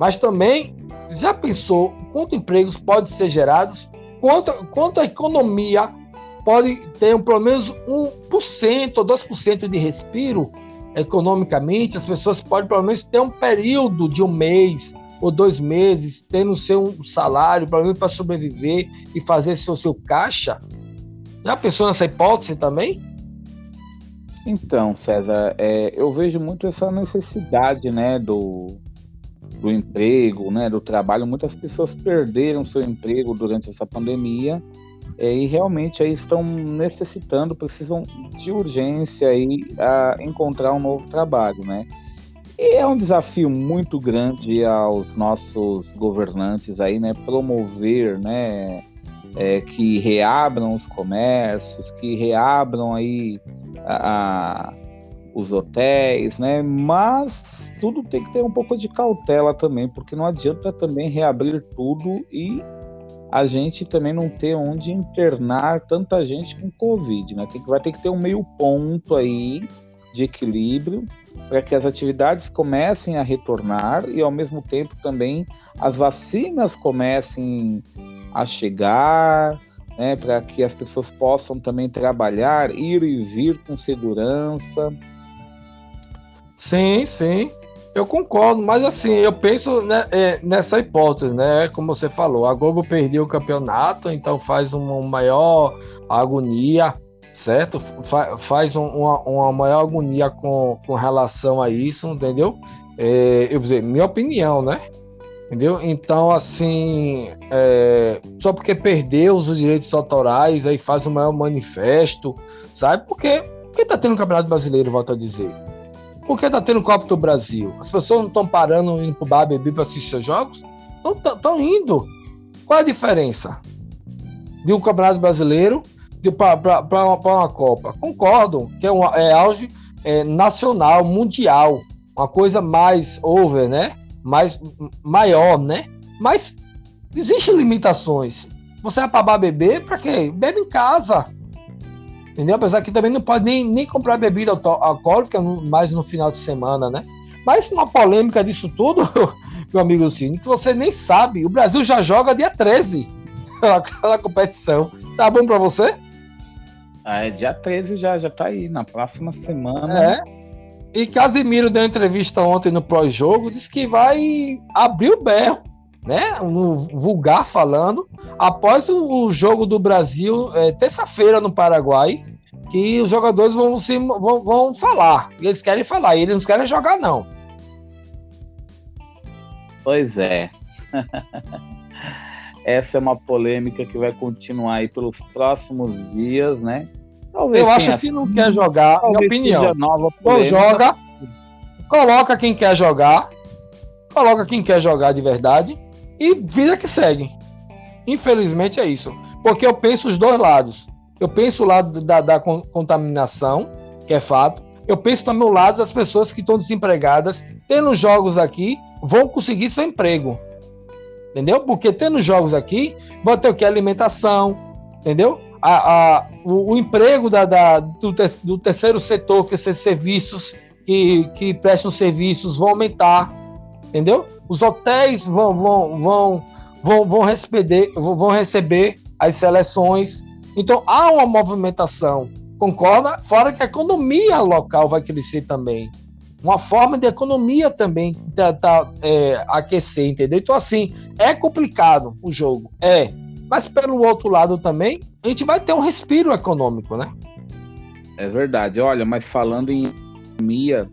Mas também, já pensou quantos empregos podem ser gerados? Quanto, quanto a economia pode ter um, pelo menos 1% ou 2% de respiro economicamente? As pessoas podem pelo menos ter um período de um mês, ou dois meses tendo seu salário para sobreviver e fazer seu, seu caixa? Já pensou nessa hipótese também? Então, César, é, eu vejo muito essa necessidade né, do, do emprego, né, do trabalho. Muitas pessoas perderam seu emprego durante essa pandemia é, e realmente aí estão necessitando, precisam de urgência aí a encontrar um novo trabalho, né? E é um desafio muito grande aos nossos governantes aí, né, promover, né, é, que reabram os comércios, que reabram aí a, a, os hotéis, né, mas tudo tem que ter um pouco de cautela também, porque não adianta também reabrir tudo e a gente também não ter onde internar tanta gente com Covid, né, tem que, vai ter que ter um meio ponto aí de equilíbrio para que as atividades comecem a retornar e, ao mesmo tempo, também as vacinas comecem a chegar, né, para que as pessoas possam também trabalhar, ir e vir com segurança. Sim, sim. Eu concordo, mas assim, eu penso né, é, nessa hipótese, né? Como você falou, a Globo perdeu o campeonato, então faz uma maior agonia, certo? Fa faz um, uma, uma, maior agonia com, com relação a isso, entendeu? É, eu dizer, minha opinião, né? Entendeu? Então, assim, é, só porque perdeu os direitos autorais, aí faz o maior manifesto, sabe? Porque, porque tá tendo um campeonato brasileiro, volto a dizer. Por que tá tendo Copa do Brasil? As pessoas não estão parando indo pro bar beber para assistir os jogos? Estão indo. Qual a diferença de um campeonato brasileiro para uma, uma Copa? Concordo que é, um, é auge é, nacional, mundial, uma coisa mais over, né? mais maior, né? Mas existem limitações. Você vai para bar beber, para quê? Bebe em casa. Entendeu? Apesar que também não pode nem, nem comprar bebida alcoólica mais no final de semana, né? Mas uma polêmica disso tudo, [laughs] meu amigo Cine, que você nem sabe. O Brasil já joga dia 13 na [laughs] competição. Tá bom para você? Ah, é dia 13 já, já tá aí, na próxima semana. É. E Casimiro deu entrevista ontem no pós-jogo, disse que vai abrir o berro, né? No vulgar falando, após o, o jogo do Brasil, é, terça-feira no Paraguai, que os jogadores vão, se, vão, vão falar. Eles querem falar, e eles não querem jogar, não. Pois é. [laughs] Essa é uma polêmica que vai continuar aí pelos próximos dias, né? Talvez eu acho que não quer jogar, minha opinião. Nova Ou joga, coloca quem quer jogar, coloca quem quer jogar de verdade e vida que segue. Infelizmente é isso. Porque eu penso os dois lados. Eu penso o lado da, da contaminação, que é fato. Eu penso também o lado das pessoas que estão desempregadas, tendo jogos aqui, vão conseguir seu emprego. Entendeu? Porque tendo jogos aqui, vão ter o que? Alimentação, entendeu? a, a, o, o, emprego da, da do, te, do, terceiro setor, que esses serviços que, que prestam serviços vão aumentar, entendeu? Os hotéis vão, vão, vão, vão, vão, receber, vão receber as seleções. Então há uma movimentação, concorda? Fora que a economia local vai crescer também. Uma forma de economia também tá, tá é, aquecer, entendeu? Então, assim, é complicado o jogo, é. Mas pelo outro lado também, a gente vai ter um respiro econômico, né? É verdade. Olha, mas falando em economia,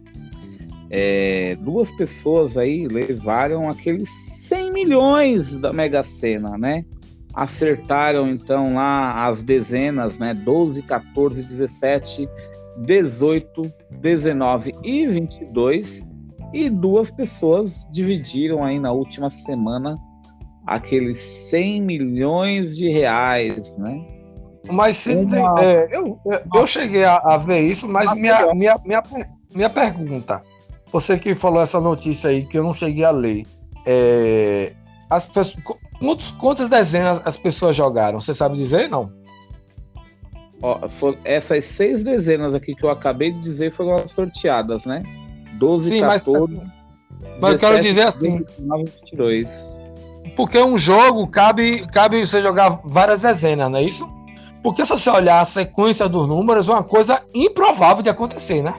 é, duas pessoas aí levaram aqueles 100 milhões da Mega Sena, né? Acertaram então lá as dezenas, né? 12, 14, 17, 18, 19 e 22. E duas pessoas dividiram aí na última semana aqueles 100 milhões de reais, né? Mas se Uma... tem, é, eu, eu cheguei a, a, ver isso, mas minha, minha, minha, minha pergunta, você que falou essa notícia aí que eu não cheguei a ler, é, as pessoas, quantos, quantas dezenas as pessoas jogaram? Você sabe dizer? Não. Ó, essas seis dezenas aqui que eu acabei de dizer foram sorteadas, né? 12, Sim, 14, mas, 17, mas eu quero dizer assim. 29, 22. Porque um jogo cabe, cabe você jogar várias dezenas, não é isso? Porque se você olhar a sequência dos números, é uma coisa improvável de acontecer, né?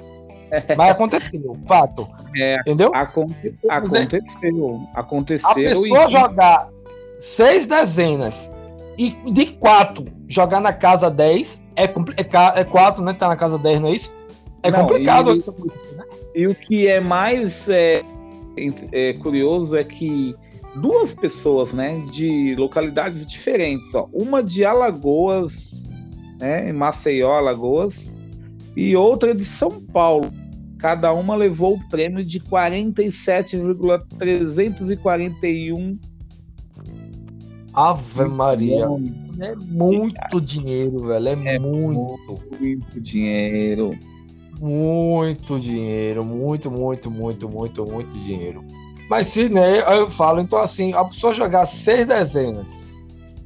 Mas aconteceu, fato. É, Entendeu? Aconte aconteceu. Aconteceu. A pessoa e... jogar seis dezenas e de quatro jogar na casa 10 é, é, é quatro, né? Tá na casa 10, não é isso? É não, complicado e, isso. Né? E o que é mais é, é, curioso é que duas pessoas, né, de localidades diferentes, ó. Uma de Alagoas, né, Maceió, Alagoas, e outra de São Paulo. Cada uma levou o prêmio de 47,341 Ave Maria. É muito dinheiro, velho. É, é muito. Muito dinheiro. Muito dinheiro. Muito, muito, muito, muito, muito dinheiro. Mas se, né, eu falo, então assim, a pessoa jogar seis dezenas,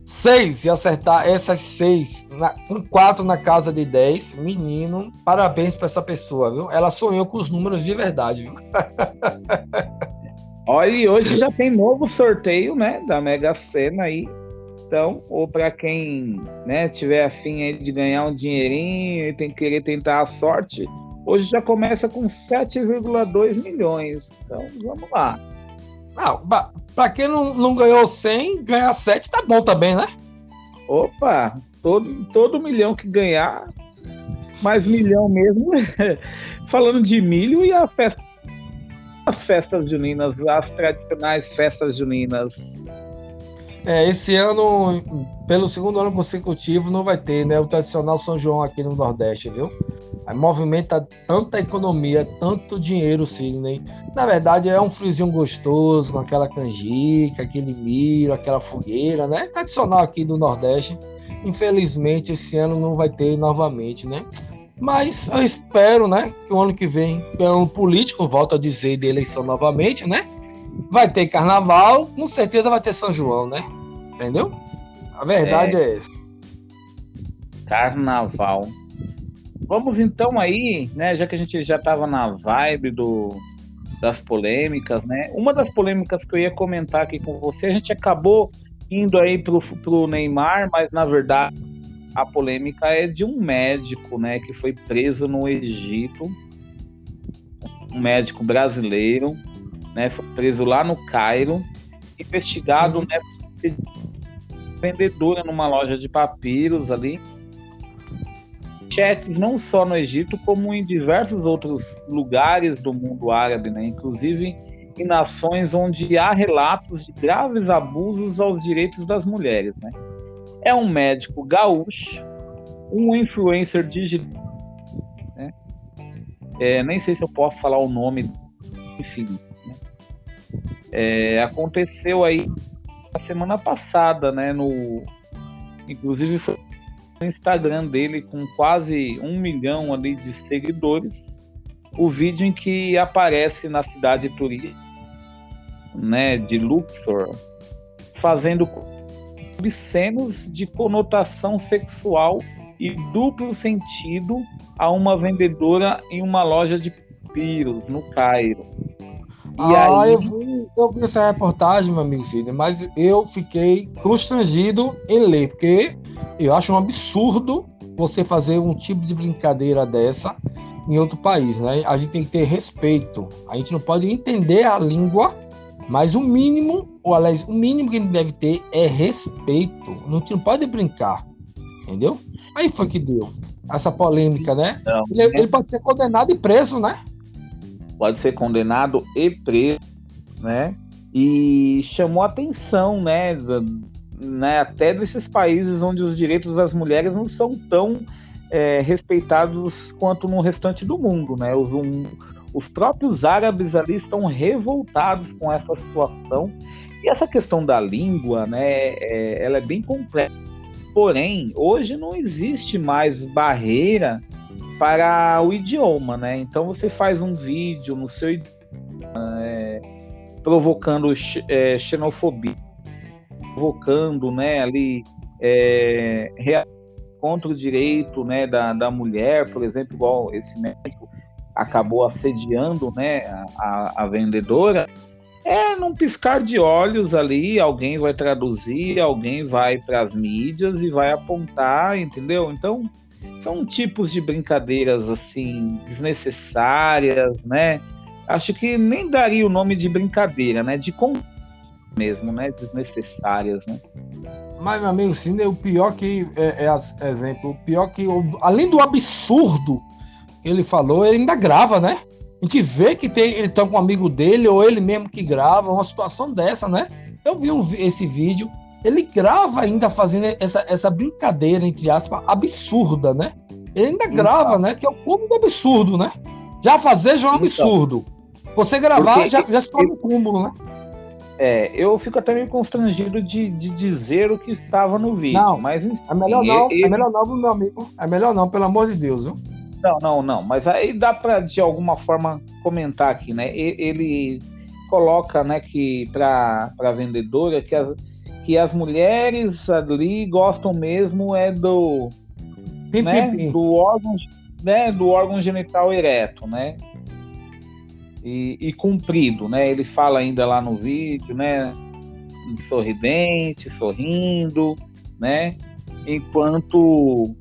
seis e acertar essas seis na, com quatro na casa de dez, menino, parabéns para essa pessoa, viu? Ela sonhou com os números de verdade, viu? [laughs] Olha, e hoje já tem novo sorteio, né, da Mega Sena aí. Então, ou para quem, né, tiver afim aí de ganhar um dinheirinho e tem que querer tentar a sorte, hoje já começa com 7,2 milhões. Então, vamos lá. Não, para quem não, não ganhou 100, ganhar 7 tá bom também, né? Opa, todo, todo milhão que ganhar, mais milhão mesmo. [laughs] Falando de milho e a festa, as festas juninas, as tradicionais festas juninas. É, esse ano, pelo segundo ano consecutivo, não vai ter, né? O tradicional São João aqui no Nordeste, viu? Aí movimenta tanta economia, tanto dinheiro, Sidney. Na verdade, é um friozinho gostoso, com aquela canjica, aquele milho, aquela fogueira, né? Tradicional aqui do Nordeste. Infelizmente, esse ano não vai ter novamente, né? Mas eu espero, né, que o ano que vem, que é um político, volto a dizer, de eleição novamente, né? Vai ter carnaval, com certeza vai ter São João, né? Entendeu? A verdade é, é essa. Carnaval. Vamos então aí, né, já que a gente já estava na vibe do, das polêmicas, né? Uma das polêmicas que eu ia comentar aqui com você, a gente acabou indo aí pro, pro Neymar, mas na verdade a polêmica é de um médico, né, que foi preso no Egito, um médico brasileiro, né, foi preso lá no Cairo, investigado, Sim. né, vendedora numa loja de papiros ali, chats não só no Egito, como em diversos outros lugares do mundo árabe, né? inclusive em nações onde há relatos de graves abusos aos direitos das mulheres. Né? É um médico gaúcho, um influencer digital, né? é, nem sei se eu posso falar o nome, enfim. Né? É, aconteceu aí na semana passada, né? No, inclusive foi Instagram dele com quase um milhão ali de seguidores o vídeo em que aparece na cidade turística né, de Luxor fazendo obscenos de conotação sexual e duplo sentido a uma vendedora em uma loja de piros no Cairo. E ah, aí... eu, vi, eu vi essa reportagem, meu amigo Cid, mas eu fiquei constrangido em ler, porque eu acho um absurdo você fazer um tipo de brincadeira dessa em outro país, né? A gente tem que ter respeito. A gente não pode entender a língua, mas o mínimo, ou aliás, o mínimo que a gente deve ter é respeito. Não, não pode brincar, entendeu? Aí foi que deu essa polêmica, né? Não, ele, ele pode ser condenado e preso, né? Pode ser condenado e preso, né? E chamou atenção, né? né, até desses países onde os direitos das mulheres não são tão é, respeitados quanto no restante do mundo, né? Os, um, os próprios árabes ali estão revoltados com essa situação e essa questão da língua, né? É, ela é bem complexa. Porém, hoje não existe mais barreira para o idioma, né? Então você faz um vídeo no seu é, provocando é, xenofobia provocando né, ali é, contra o direito né, da, da mulher, por exemplo, igual esse médico acabou assediando né, a, a vendedora, é num piscar de olhos ali, alguém vai traduzir, alguém vai para as mídias e vai apontar, entendeu? Então, são tipos de brincadeiras assim desnecessárias, né? Acho que nem daria o nome de brincadeira, né? De mesmo, né? Desnecessárias, né? Mas, meu amigo, sim, o pior que, é, é, exemplo, o pior que, além do absurdo que ele falou, ele ainda grava, né? A gente vê que tem, ele tá com um amigo dele, ou ele mesmo que grava, uma situação dessa, né? Eu vi um, esse vídeo, ele grava ainda fazendo essa, essa brincadeira, entre aspas, absurda, né? Ele ainda então, grava, né? Que é o cúmulo do absurdo, né? Já fazer já é um então, absurdo. Você gravar porque, já, já se torna um cúmulo, né? É, eu fico até meio constrangido de, de dizer o que estava no vídeo. Não, mas é melhor não, é melhor não, meu amigo. É melhor não, pelo amor de Deus, viu? Não, não, não. Mas aí dá para de alguma forma comentar aqui, né? Ele coloca, né, que para vendedora que, as, que as mulheres ali gostam mesmo é do, Pim, né, pim, pim. do órgão, né, do órgão genital ereto, né? E, e comprido, né? Ele fala ainda lá no vídeo, né? Sorridente, sorrindo, né? Enquanto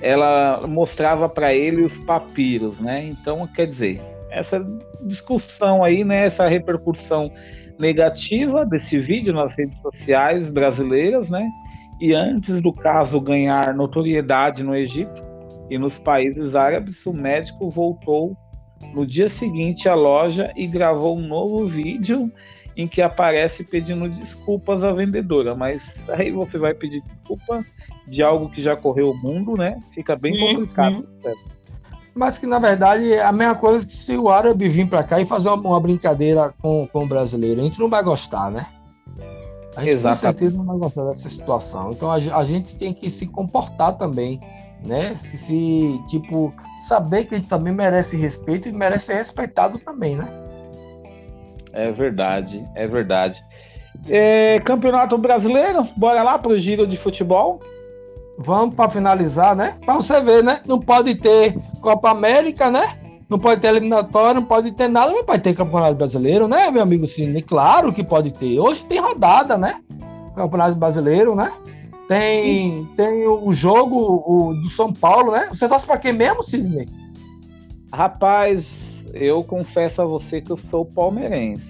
ela mostrava para ele os papiros, né? Então, quer dizer, essa discussão aí, né? Essa repercussão negativa desse vídeo nas redes sociais brasileiras, né? E antes do caso ganhar notoriedade no Egito e nos países árabes, o médico voltou no dia seguinte à loja e gravou um novo vídeo em que aparece pedindo desculpas à vendedora. Mas aí você vai pedir desculpa de algo que já correu o mundo, né? Fica bem Sim, complicado. Mas que na verdade é a mesma coisa que se o árabe vir pra cá e fazer uma, uma brincadeira com, com o brasileiro. A gente não vai gostar, né? A gente com certeza não vai gostar dessa situação. Então a, a gente tem que se comportar também, né? Se, tipo, saber que a gente também merece respeito e merece ser respeitado também, né? É verdade, é verdade. É, Campeonato Brasileiro, bora lá pro giro de futebol. Vamos para finalizar, né? Para você ver, né? Não pode ter Copa América, né? Não pode ter eliminatória, não pode ter nada, mas pode ter Campeonato Brasileiro, né, meu amigo Cine? Claro que pode ter. Hoje tem rodada, né? Campeonato Brasileiro, né? Tem, tem o jogo o, do São Paulo, né? Você torce para quem mesmo, Sidney? Rapaz, eu confesso a você que eu sou palmeirense.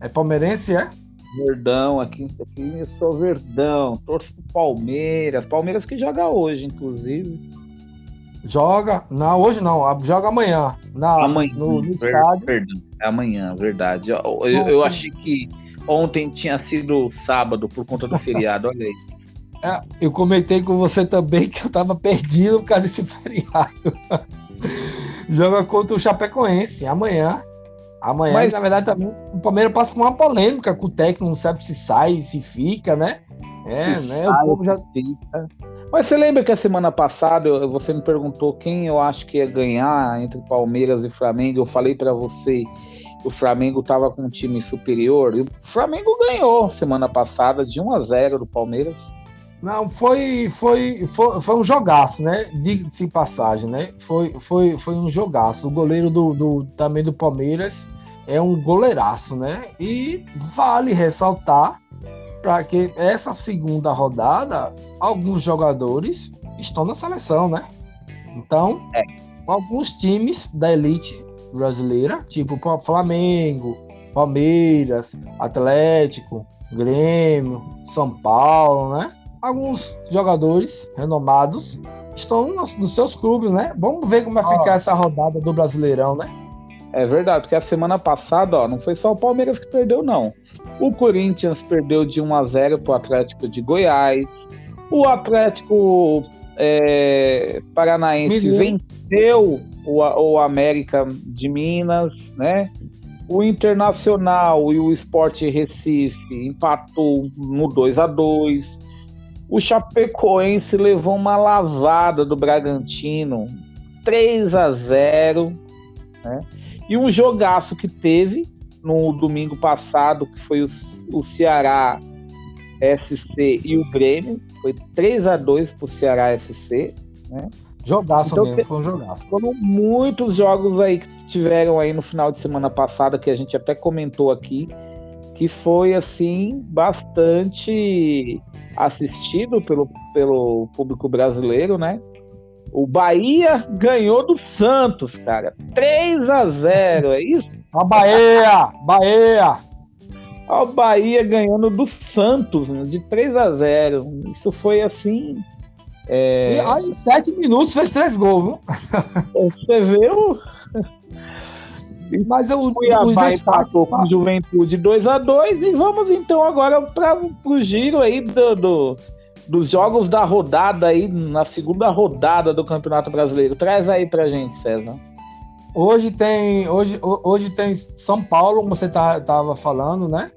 É palmeirense, é? Verdão, aqui, aqui eu sou Verdão, torço pro Palmeiras, Palmeiras que joga hoje, inclusive. Joga. Não, hoje não. Joga amanhã. Na, amanhã, no, no estádio. Perdão, é amanhã, verdade. Eu, eu- eu achei que ontem tinha sido sábado por conta do feriado, olha aí. É, eu comentei com você também que eu tava perdido por causa desse [laughs] feriado. Joga contra o Chapecoense amanhã. Amanhã, Mas- na verdade, também o Palmeiras passa por uma polêmica com o técnico, não sabe se sai, se fica, né? É, Se né? sai, o povo já. Fica. Mas você lembra que a semana passada eu- você me perguntou quem eu acho que ia ganhar entre Palmeiras e Flamengo? Eu falei pra você que o Flamengo tava com um time superior. E o Flamengo ganhou semana passada de 1 a 0 do Palmeiras. Não, foi, foi, foi, foi um jogaço, né? Diga-se de passagem, né? Foi, foi, foi um jogaço. O goleiro do, do, também do Palmeiras é um goleiraço, né? E vale ressaltar para que essa segunda rodada, alguns jogadores estão na seleção, né? Então, É. alguns times da elite brasileira, tipo Flamengo, Palmeiras, Atlético, Grêmio, São Paulo, né? Alguns jogadores renomados estão nos, nos seus clubes, né? Vamos ver como vai ficar essa rodada do Brasileirão, né? É verdade, porque a semana passada, ó, não foi só o Palmeiras que perdeu, não. O Corinthians perdeu de 1 a 0 pro Atlético de Goiás. O Atlético é, Paranaense Mineiro. venceu o, o América de Minas, né? O Internacional e o Sport Recife empatou no 2 a 2 O Chapecoense levou uma lavada do Bragantino, 3 a 0 né? E um jogaço que teve no domingo passado, que foi o, o Ceará SC e o Grêmio, foi 3 a 2 pro Ceará SC. Jogaço Então, mesmo, foi um jogaço. Foram muitos jogos aí que tiveram aí no final de semana passada, que a gente até comentou aqui, que foi assim bastante assistido pelo, pelo público brasileiro, né? O Bahia ganhou do Santos, cara. 3 a 0 é isso? A Bahia! Bahia! Ó, O Bahia ganhando do Santos, né, de 3 a 0 Isso foi assim. E aí, em sete minutos fez três gols, viu? Você viu? Mas o, os Cuiabá destaques. empatou com o Juventude 2 a 2 e vamos então agora para o giro aí do, do- dos jogos da rodada aí, na segunda rodada do Campeonato Brasileiro. Traz aí pra gente, César. Hoje tem, hoje, ho- hoje tem São Paulo, como você tá, tava falando, né?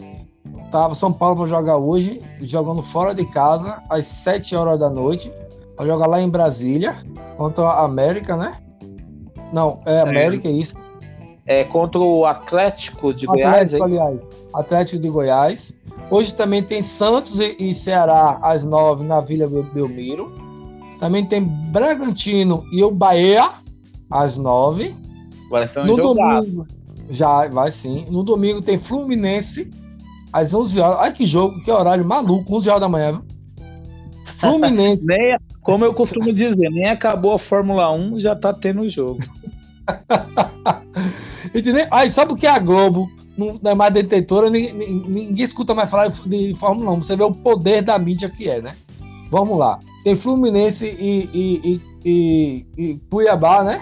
Tava São Paulo vai jogar hoje, jogando fora de casa, às 7 horas da noite. Vai jogar lá em Brasília, contra a América, né? Não, é América, é isso. É contra o Atlético de Atlético, Goiás. aliás. Atlético de Goiás. Hoje também tem Santos e, e Ceará às nove na Vila Bel- Belmiro. Também tem Bragantino e o Bahia às nove. Vai ser um No jogaço. domingo, já vai sim. No domingo tem Fluminense às 11 horas. Ai que jogo, que horário maluco, 11 horas da manhã. viu? [laughs] Fluminense. Nem, como eu costumo dizer, nem acabou a Fórmula 1, já tá tendo o jogo. [laughs] Entendeu? Aí, sabe o que é a Globo? Não é mais detetora, ninguém, ninguém escuta mais falar de Fórmula 1. Você vê o poder da mídia que é, né? Vamos lá. Tem Fluminense e, e, e, e- e Cuiabá, né?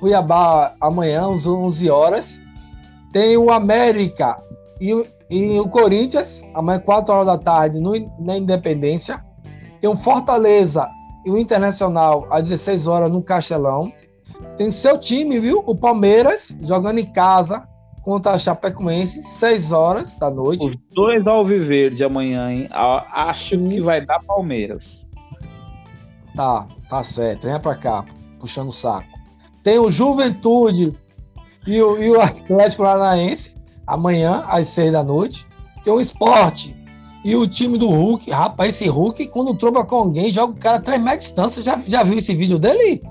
Cuiabá amanhã, às 11 horas. Tem o América e, e o Corinthians, amanhã, 4 horas da tarde, no, na Independência. Tem o Fortaleza e o Internacional, às 16 horas, no Castelão. Tem seu time, viu? O Palmeiras, jogando em casa contra a Chapecoense, 6 horas da noite. Os dois Alviverde amanhã, hein? Acho que vai dar Palmeiras. Tá, tá certo. Venha pra cá, puxando o saco. Tem o Juventude e o, e o Atlético Paranaense, amanhã, às 6 da noite. Tem o Esporte e o time do Hulk. Rapaz, esse Hulk, quando tromba com alguém, joga o cara a 3 metros de distância. Já, já viu esse vídeo dele?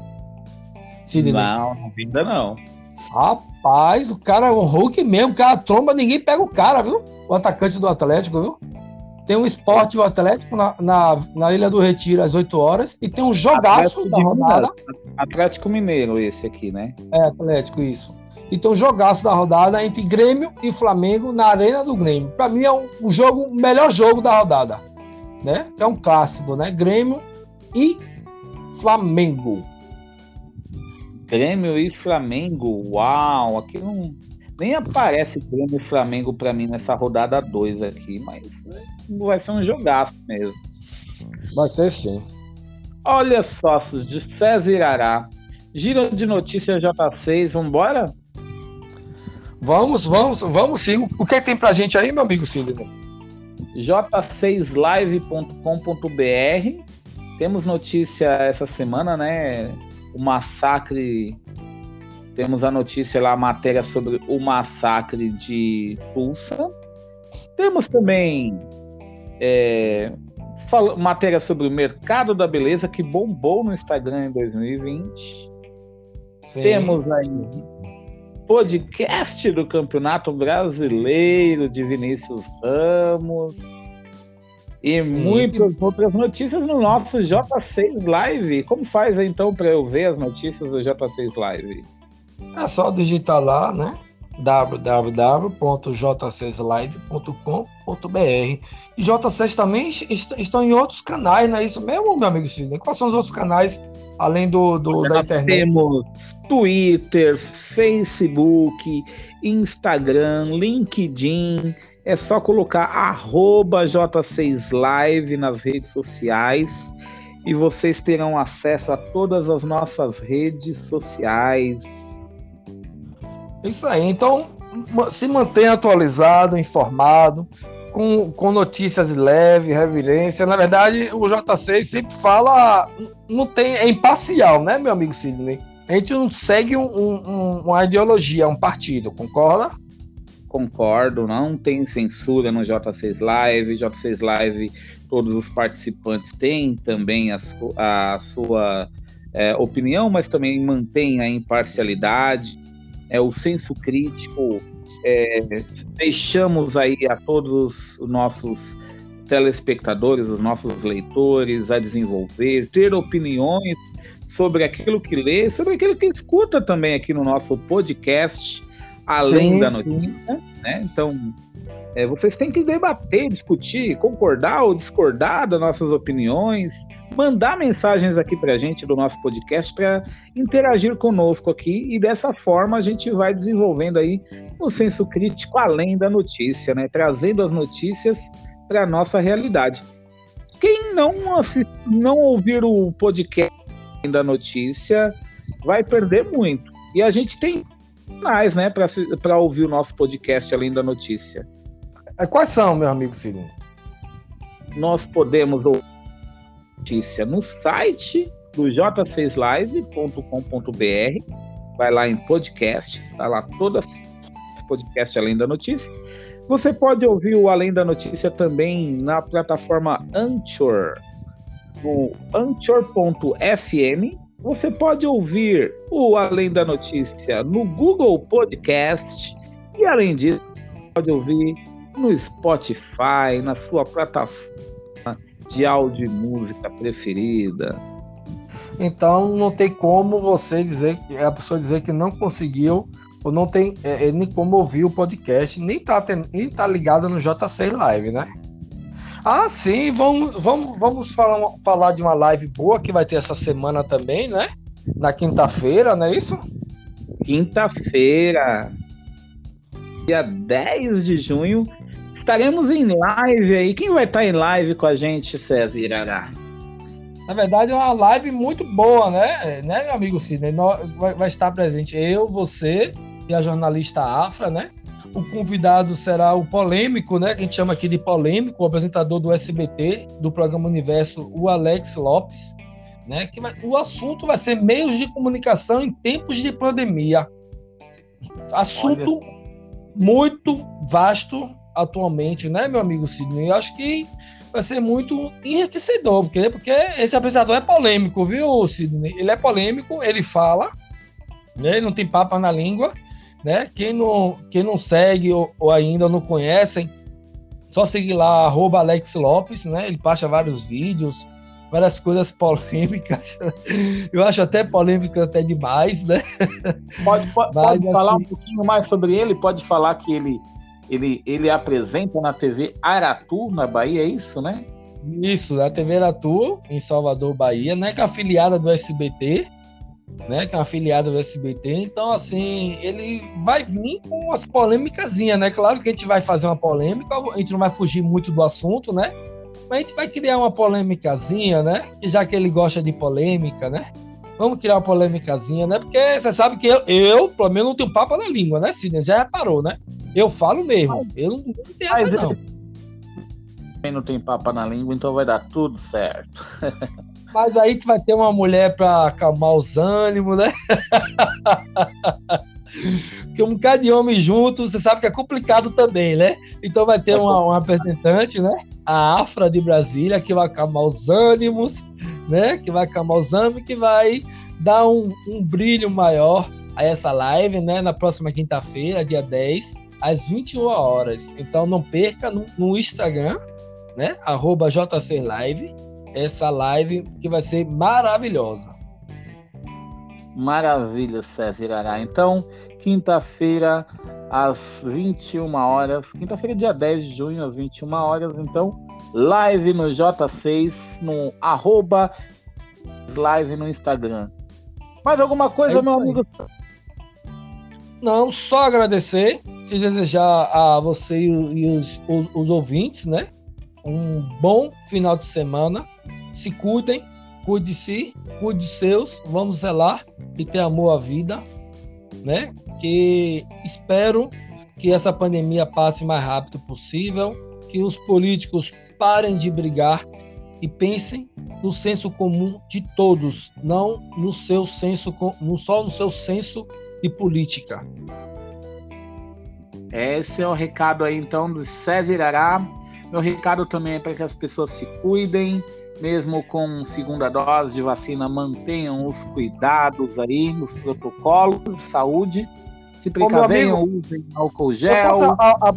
Sidney? Não, ainda não. Rapaz, o cara é um Hulk mesmo, o cara tromba, ninguém pega o cara, viu? O atacante do Atlético, viu? Tem um esporte o Atlético na, na, na Ilha do Retiro às 8 horas e tem um jogaço Atlético da rodada. Atlético Mineiro, esse aqui, né? É, Atlético, isso. E tem um jogaço da rodada entre Grêmio e Flamengo na Arena do Grêmio. Pra mim é um, um jogo, o melhor jogo da rodada, né? É um clássico, né? Grêmio e Flamengo. Grêmio e Flamengo, uau, aqui não. Nem aparece Grêmio e Flamengo pra mim nessa rodada 2 aqui, mas é, vai ser um jogaço mesmo. Vai ser sim. Olha só, de César Irará. Giro de notícias J6, vambora? Vamos, vamos, vamos sim. O que tem pra gente aí, meu amigo Sidney? j6live.com.br. Temos notícia essa semana, né? O massacre. Temos a notícia lá, a matéria sobre o massacre de Tulsa. Temos também é, fala- matéria sobre o mercado da beleza que bombou no Instagram em 2020. Sim. Temos aí podcast do Campeonato Brasileiro de Vinícius Ramos e Sim. muitas outras notícias no nosso J6 Live. Como faz então para eu ver as notícias do J6 Live? É só digitar lá, né? www.j6live.com.br E J6 também est- estão em outros canais, não é isso mesmo, meu amigo Sidney? Quais são os outros canais, além do, do- da internet? temos Twitter, Facebook, Instagram, LinkedIn. É só colocar arroba J6Live nas redes sociais e vocês terão acesso a todas as nossas redes sociais. Isso aí. Então, se mantenha atualizado, informado, com, com notícias leves, reverência. Na verdade, o J6 sempre fala, não tem, é imparcial, né, meu amigo Sidney? A gente não segue um- um- uma ideologia, um partido, concorda? Concordo, não tem censura no J6 Live. J6 Live, todos os participantes têm também a, su- a sua é, opinião, mas também mantém a imparcialidade, é o senso crítico. é, deixamos aí a todos os nossos telespectadores, os nossos leitores, a desenvolver, ter opiniões sobre aquilo que lê, sobre aquilo que escuta também aqui no nosso podcast, além Sim, da notícia, né? Então, é, vocês têm que debater, discutir, concordar ou discordar das nossas opiniões, mandar mensagens aqui para a gente do nosso podcast para interagir conosco aqui e dessa forma a gente vai desenvolvendo aí o senso crítico além da notícia, né? Trazendo as notícias para a nossa realidade. Quem não, assi- não ouvir o podcast da notícia vai perder muito. E a gente tem canais, né, para ouvir o nosso podcast além da notícia. É, Quais são, meu amigo Sidney? Nós podemos ouvir a notícia no site do j6live.com.br. vai lá em podcast, tá lá todas podcast Além da Notícia. Você pode ouvir o Além da Notícia também na plataforma Anchor, no anchor.fm. Você pode ouvir o Além da Notícia no Google Podcast e além disso, pode ouvir no Spotify, na sua plataforma de áudio e música preferida. Então não tem como você dizer, a pessoa dizer que não conseguiu, ou não tem é, é nem como ouvir o podcast, nem tá, nem tá ligado no JC Live, né? Ah, sim, vamos, vamos, vamos falar, falar de uma live boa que vai ter essa semana também, né? Na quinta-feira, não é isso? Quinta-feira, dia 10 de junho, estaremos em live aí. Quem vai estar em live com a gente, César Irará? Na verdade, é uma live muito boa, né, né meu amigo Sidney? Vai, vai estar presente eu, você e a jornalista Afra, né? O convidado será o polêmico, né? Que a gente chama aqui de polêmico, o apresentador do SBT, do programa Universo, o Alex Lopes, né? Que vai, o assunto vai ser meios de comunicação em tempos de pandemia. Assunto muito vasto atualmente, né, meu amigo Sidney? Eu acho que vai ser muito enriquecedor, porque, porque esse apresentador é polêmico, viu, Sidney? Ele é polêmico, ele fala, né? ele não tem papo na língua, né? Quem não, quem não segue ou, ou ainda não conhecem, só seguir lá, arroba Alex Lopes, né? Ele passa vários vídeos, várias coisas [laughs] polêmicas. Eu acho até polêmica até demais, né? Pode, pode, Mas, pode falar assim, um pouquinho mais sobre ele? Pode falar que ele ele, ele apresenta na TV Aratu, na Bahia, é isso, né? Isso, na TV Aratu, em Salvador, Bahia, né? Que é afiliada do SBT, né? Que é uma afiliada do SBT. Então, assim, ele vai vir com umas polêmicas, né? Claro que a gente vai fazer uma polêmica, a gente não vai fugir muito do assunto, né? Mas a gente vai criar uma polêmicazinha, né? Que já que ele gosta de polêmica, né? Vamos criar uma polêmicazinha, né? Porque você sabe que eu, eu pelo menos, não tenho papo na língua, né, Cine? Já reparou, né? Eu falo mesmo. Eu não, não tenho essa, não. Também não tem papo na língua, então vai dar tudo certo. [laughs] Mas aí tu vai ter uma mulher para acalmar os ânimos, né? [laughs] Porque um bocado de homem junto, você sabe que é complicado também, né? Então vai ter é uma, uma representante, né? A Afra de Brasília, que vai acalmar os ânimos, né? Que vai acalmar os ânimos, que vai dar um, um brilho maior a essa live, né? Na próxima quinta-feira, dia 10, às 21 horas. Então não perca no, no Instagram, né? Arroba JC Live, essa live que vai ser maravilhosa. Maravilha, César Irará. Então, quinta-feira, às 21 horas, quinta-feira, dia 10 de junho, às 21 horas, então, live no J6, no arroba live no Instagram. Mais alguma coisa, é meu amigo? Não, só agradecer, te desejar a você e os, os, os ouvintes, né? Um bom final de semana. Se cuidem, cuide de si, cuide de seus, vamos zelar e ter amor à vida, né? Que espero que essa pandemia passe o mais rápido possível, que os políticos parem de brigar e pensem no senso comum de todos, não no seu senso, não só no seu senso de política. Esse é o recado aí então do César Irará. Meu recado também é para que as pessoas se cuidem, mesmo com segunda dose de vacina, mantenham os cuidados aí, os protocolos de saúde. Se precavenham, usem álcool gel. Eu posso a, a,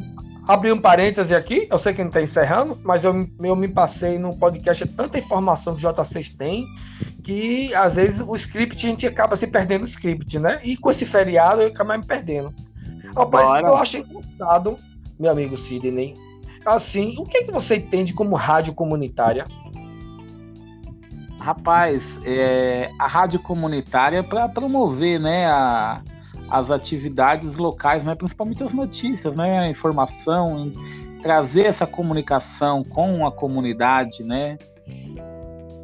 abrir um parêntese aqui, eu sei que não está encerrando, mas eu, eu me passei no podcast tanta informação que o J6 tem, que às vezes o script a gente acaba se perdendo o script, né? E com esse feriado eu acabo me perdendo. Rapaz, eu acho engraçado, meu amigo Sidney. Assim, o que, é que você entende como rádio comunitária? Rapaz, é, a rádio comunitária para promover né, a, as atividades locais, né, principalmente as notícias, né, a informação, trazer essa comunicação com a comunidade, né?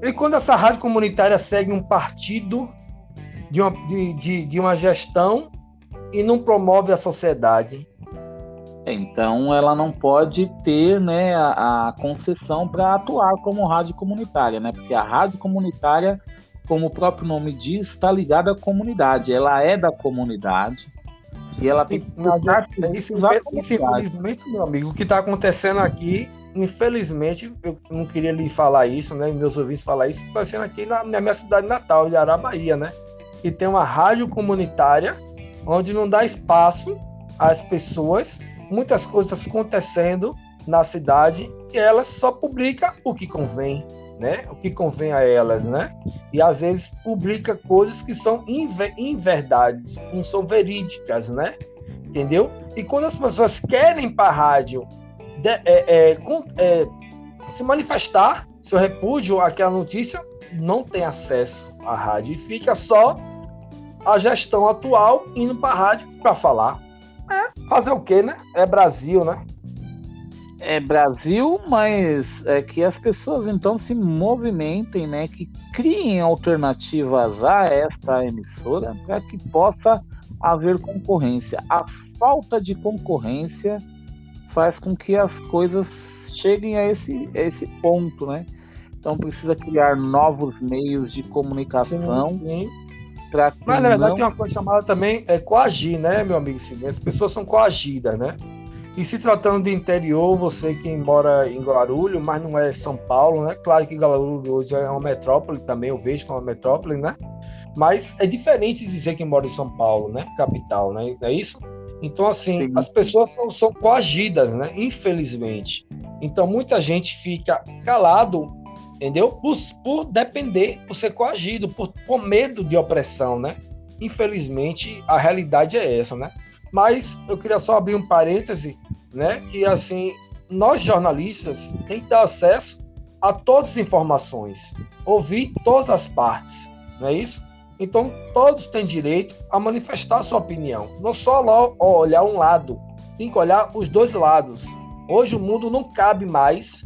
E quando essa rádio comunitária segue um partido de uma, de, de, de uma gestão e não promove a sociedade, então, ela não pode ter né, a, a concessão para atuar como rádio comunitária, né? Porque a rádio comunitária como o próprio nome diz, está ligada à comunidade. Ela é da comunidade e ela tem que isso, infelizmente, meu amigo, o que está acontecendo aqui, infelizmente, eu não queria lhe falar isso, né? Meus ouvintes falar isso, está acontecendo aqui na, na, minha cidade natal, de Arabaia, né? E tem uma rádio comunitária onde não dá espaço às pessoas, muitas coisas acontecendo na cidade e elas só publicam o que convém né? O que convém a elas, né? E às vezes publica coisas que são inverdades, não são verídicas, né? Entendeu? E quando as pessoas querem para a rádio de, é, é, é, se manifestar seu repúdio àquela notícia, não tem acesso à rádio e fica só a gestão atual indo para a rádio para falar. É, fazer o quê, né? É Brasil, né? é Brasil, mas é que as pessoas então se movimentem, né, que criem alternativas a esta emissora para que possa haver concorrência. A falta de concorrência faz com que as coisas cheguem a esse, a esse ponto, né? Então precisa criar novos meios de comunicação. Sim, sim. Mas na verdade não... tem uma coisa chamada também é coagir, né, meu amigo? As pessoas são coagidas, né? E se tratando de interior, você que mora em Guarulhos, mas não é São Paulo, né? Claro que Guarulhos hoje é uma metrópole também, eu vejo como uma metrópole, né? Mas é diferente dizer que mora em São Paulo, né? Capital, né? É isso? Então, assim, Sim. as pessoas são, são coagidas, né? Infelizmente. Então, muita gente fica calado, entendeu? Por, por depender, por ser coagido, por, por medo de opressão, né? Infelizmente, a realidade é essa, né? Mas eu queria só abrir um parêntese, né? Que assim, nós jornalistas tem que acesso a todas as informações, ouvir todas as partes, não é isso? Então todos têm direito a manifestar sua opinião, não só olhar um lado, tem que olhar os dois lados. Hoje o mundo não cabe mais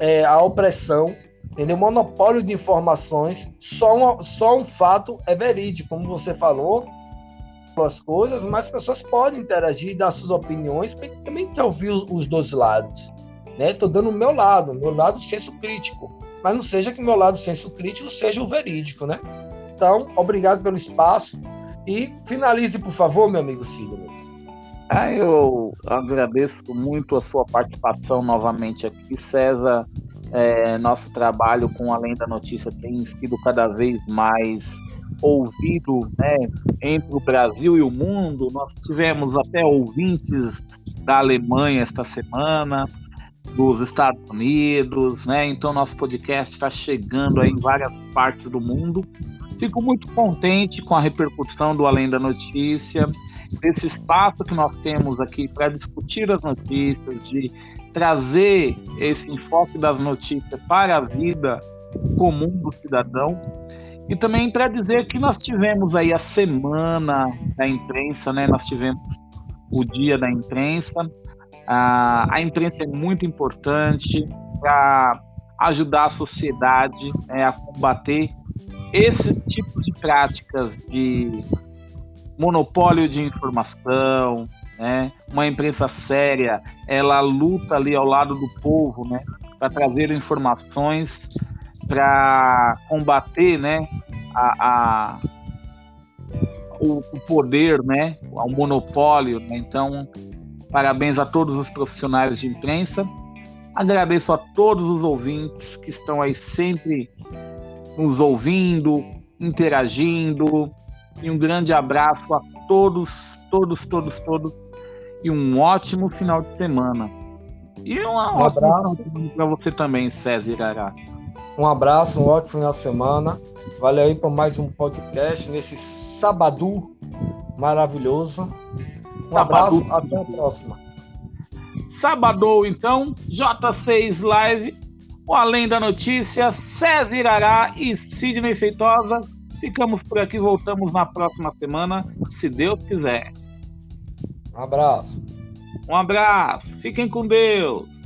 é, a opressão, entendeu? Monopólio de informações, só, uma, só um fato é verídico, como você falou, as coisas, mas as pessoas podem interagir, dar suas opiniões, porque também quer ouvir os dois lados. Né? dando o meu lado, meu lado senso crítico, mas não seja que meu lado senso crítico seja o verídico, né? Então, obrigado pelo espaço e finalize, por favor, meu amigo Cílio. Ah, eu agradeço muito a sua participação novamente aqui, César. É, nosso trabalho com Além da Notícia tem sido cada vez mais ouvido né, entre o Brasil e o mundo. Nós tivemos até ouvintes da Alemanha esta semana, dos Estados Unidos, né? Então nosso podcast está chegando aí em várias partes do mundo. Fico muito contente com a repercussão do Além da Notícia, desse espaço que nós temos aqui para discutir as notícias, de trazer esse enfoque das notícias para a vida comum do cidadão. E também para dizer que nós tivemos aí a semana da imprensa, né? Nós tivemos o dia da imprensa. Ah, a imprensa é muito importante para ajudar a sociedade né, a combater esse tipo de práticas de monopólio de informação, né? Uma imprensa séria, ela luta ali ao lado do povo, né? Para trazer informações para combater, né, a, a o, o, poder, né, ao monopólio. Né? Então, parabéns a todos os profissionais de imprensa. Agradeço a todos os ouvintes que estão aí sempre nos ouvindo, interagindo. E um grande abraço a todos, todos, todos, todos. E um ótimo final de semana. E uma um abraço para você também, César Irará. Um abraço, um ótimo final de semana. Valeu aí por mais um podcast nesse sábado maravilhoso. Um abraço, até a próxima. Sábado, então, J6 Live, o Além da Notícia, César Irará e Sidney Feitosa. Ficamos por aqui, voltamos na próxima semana, se Deus quiser. Um abraço. Um abraço, fiquem com Deus.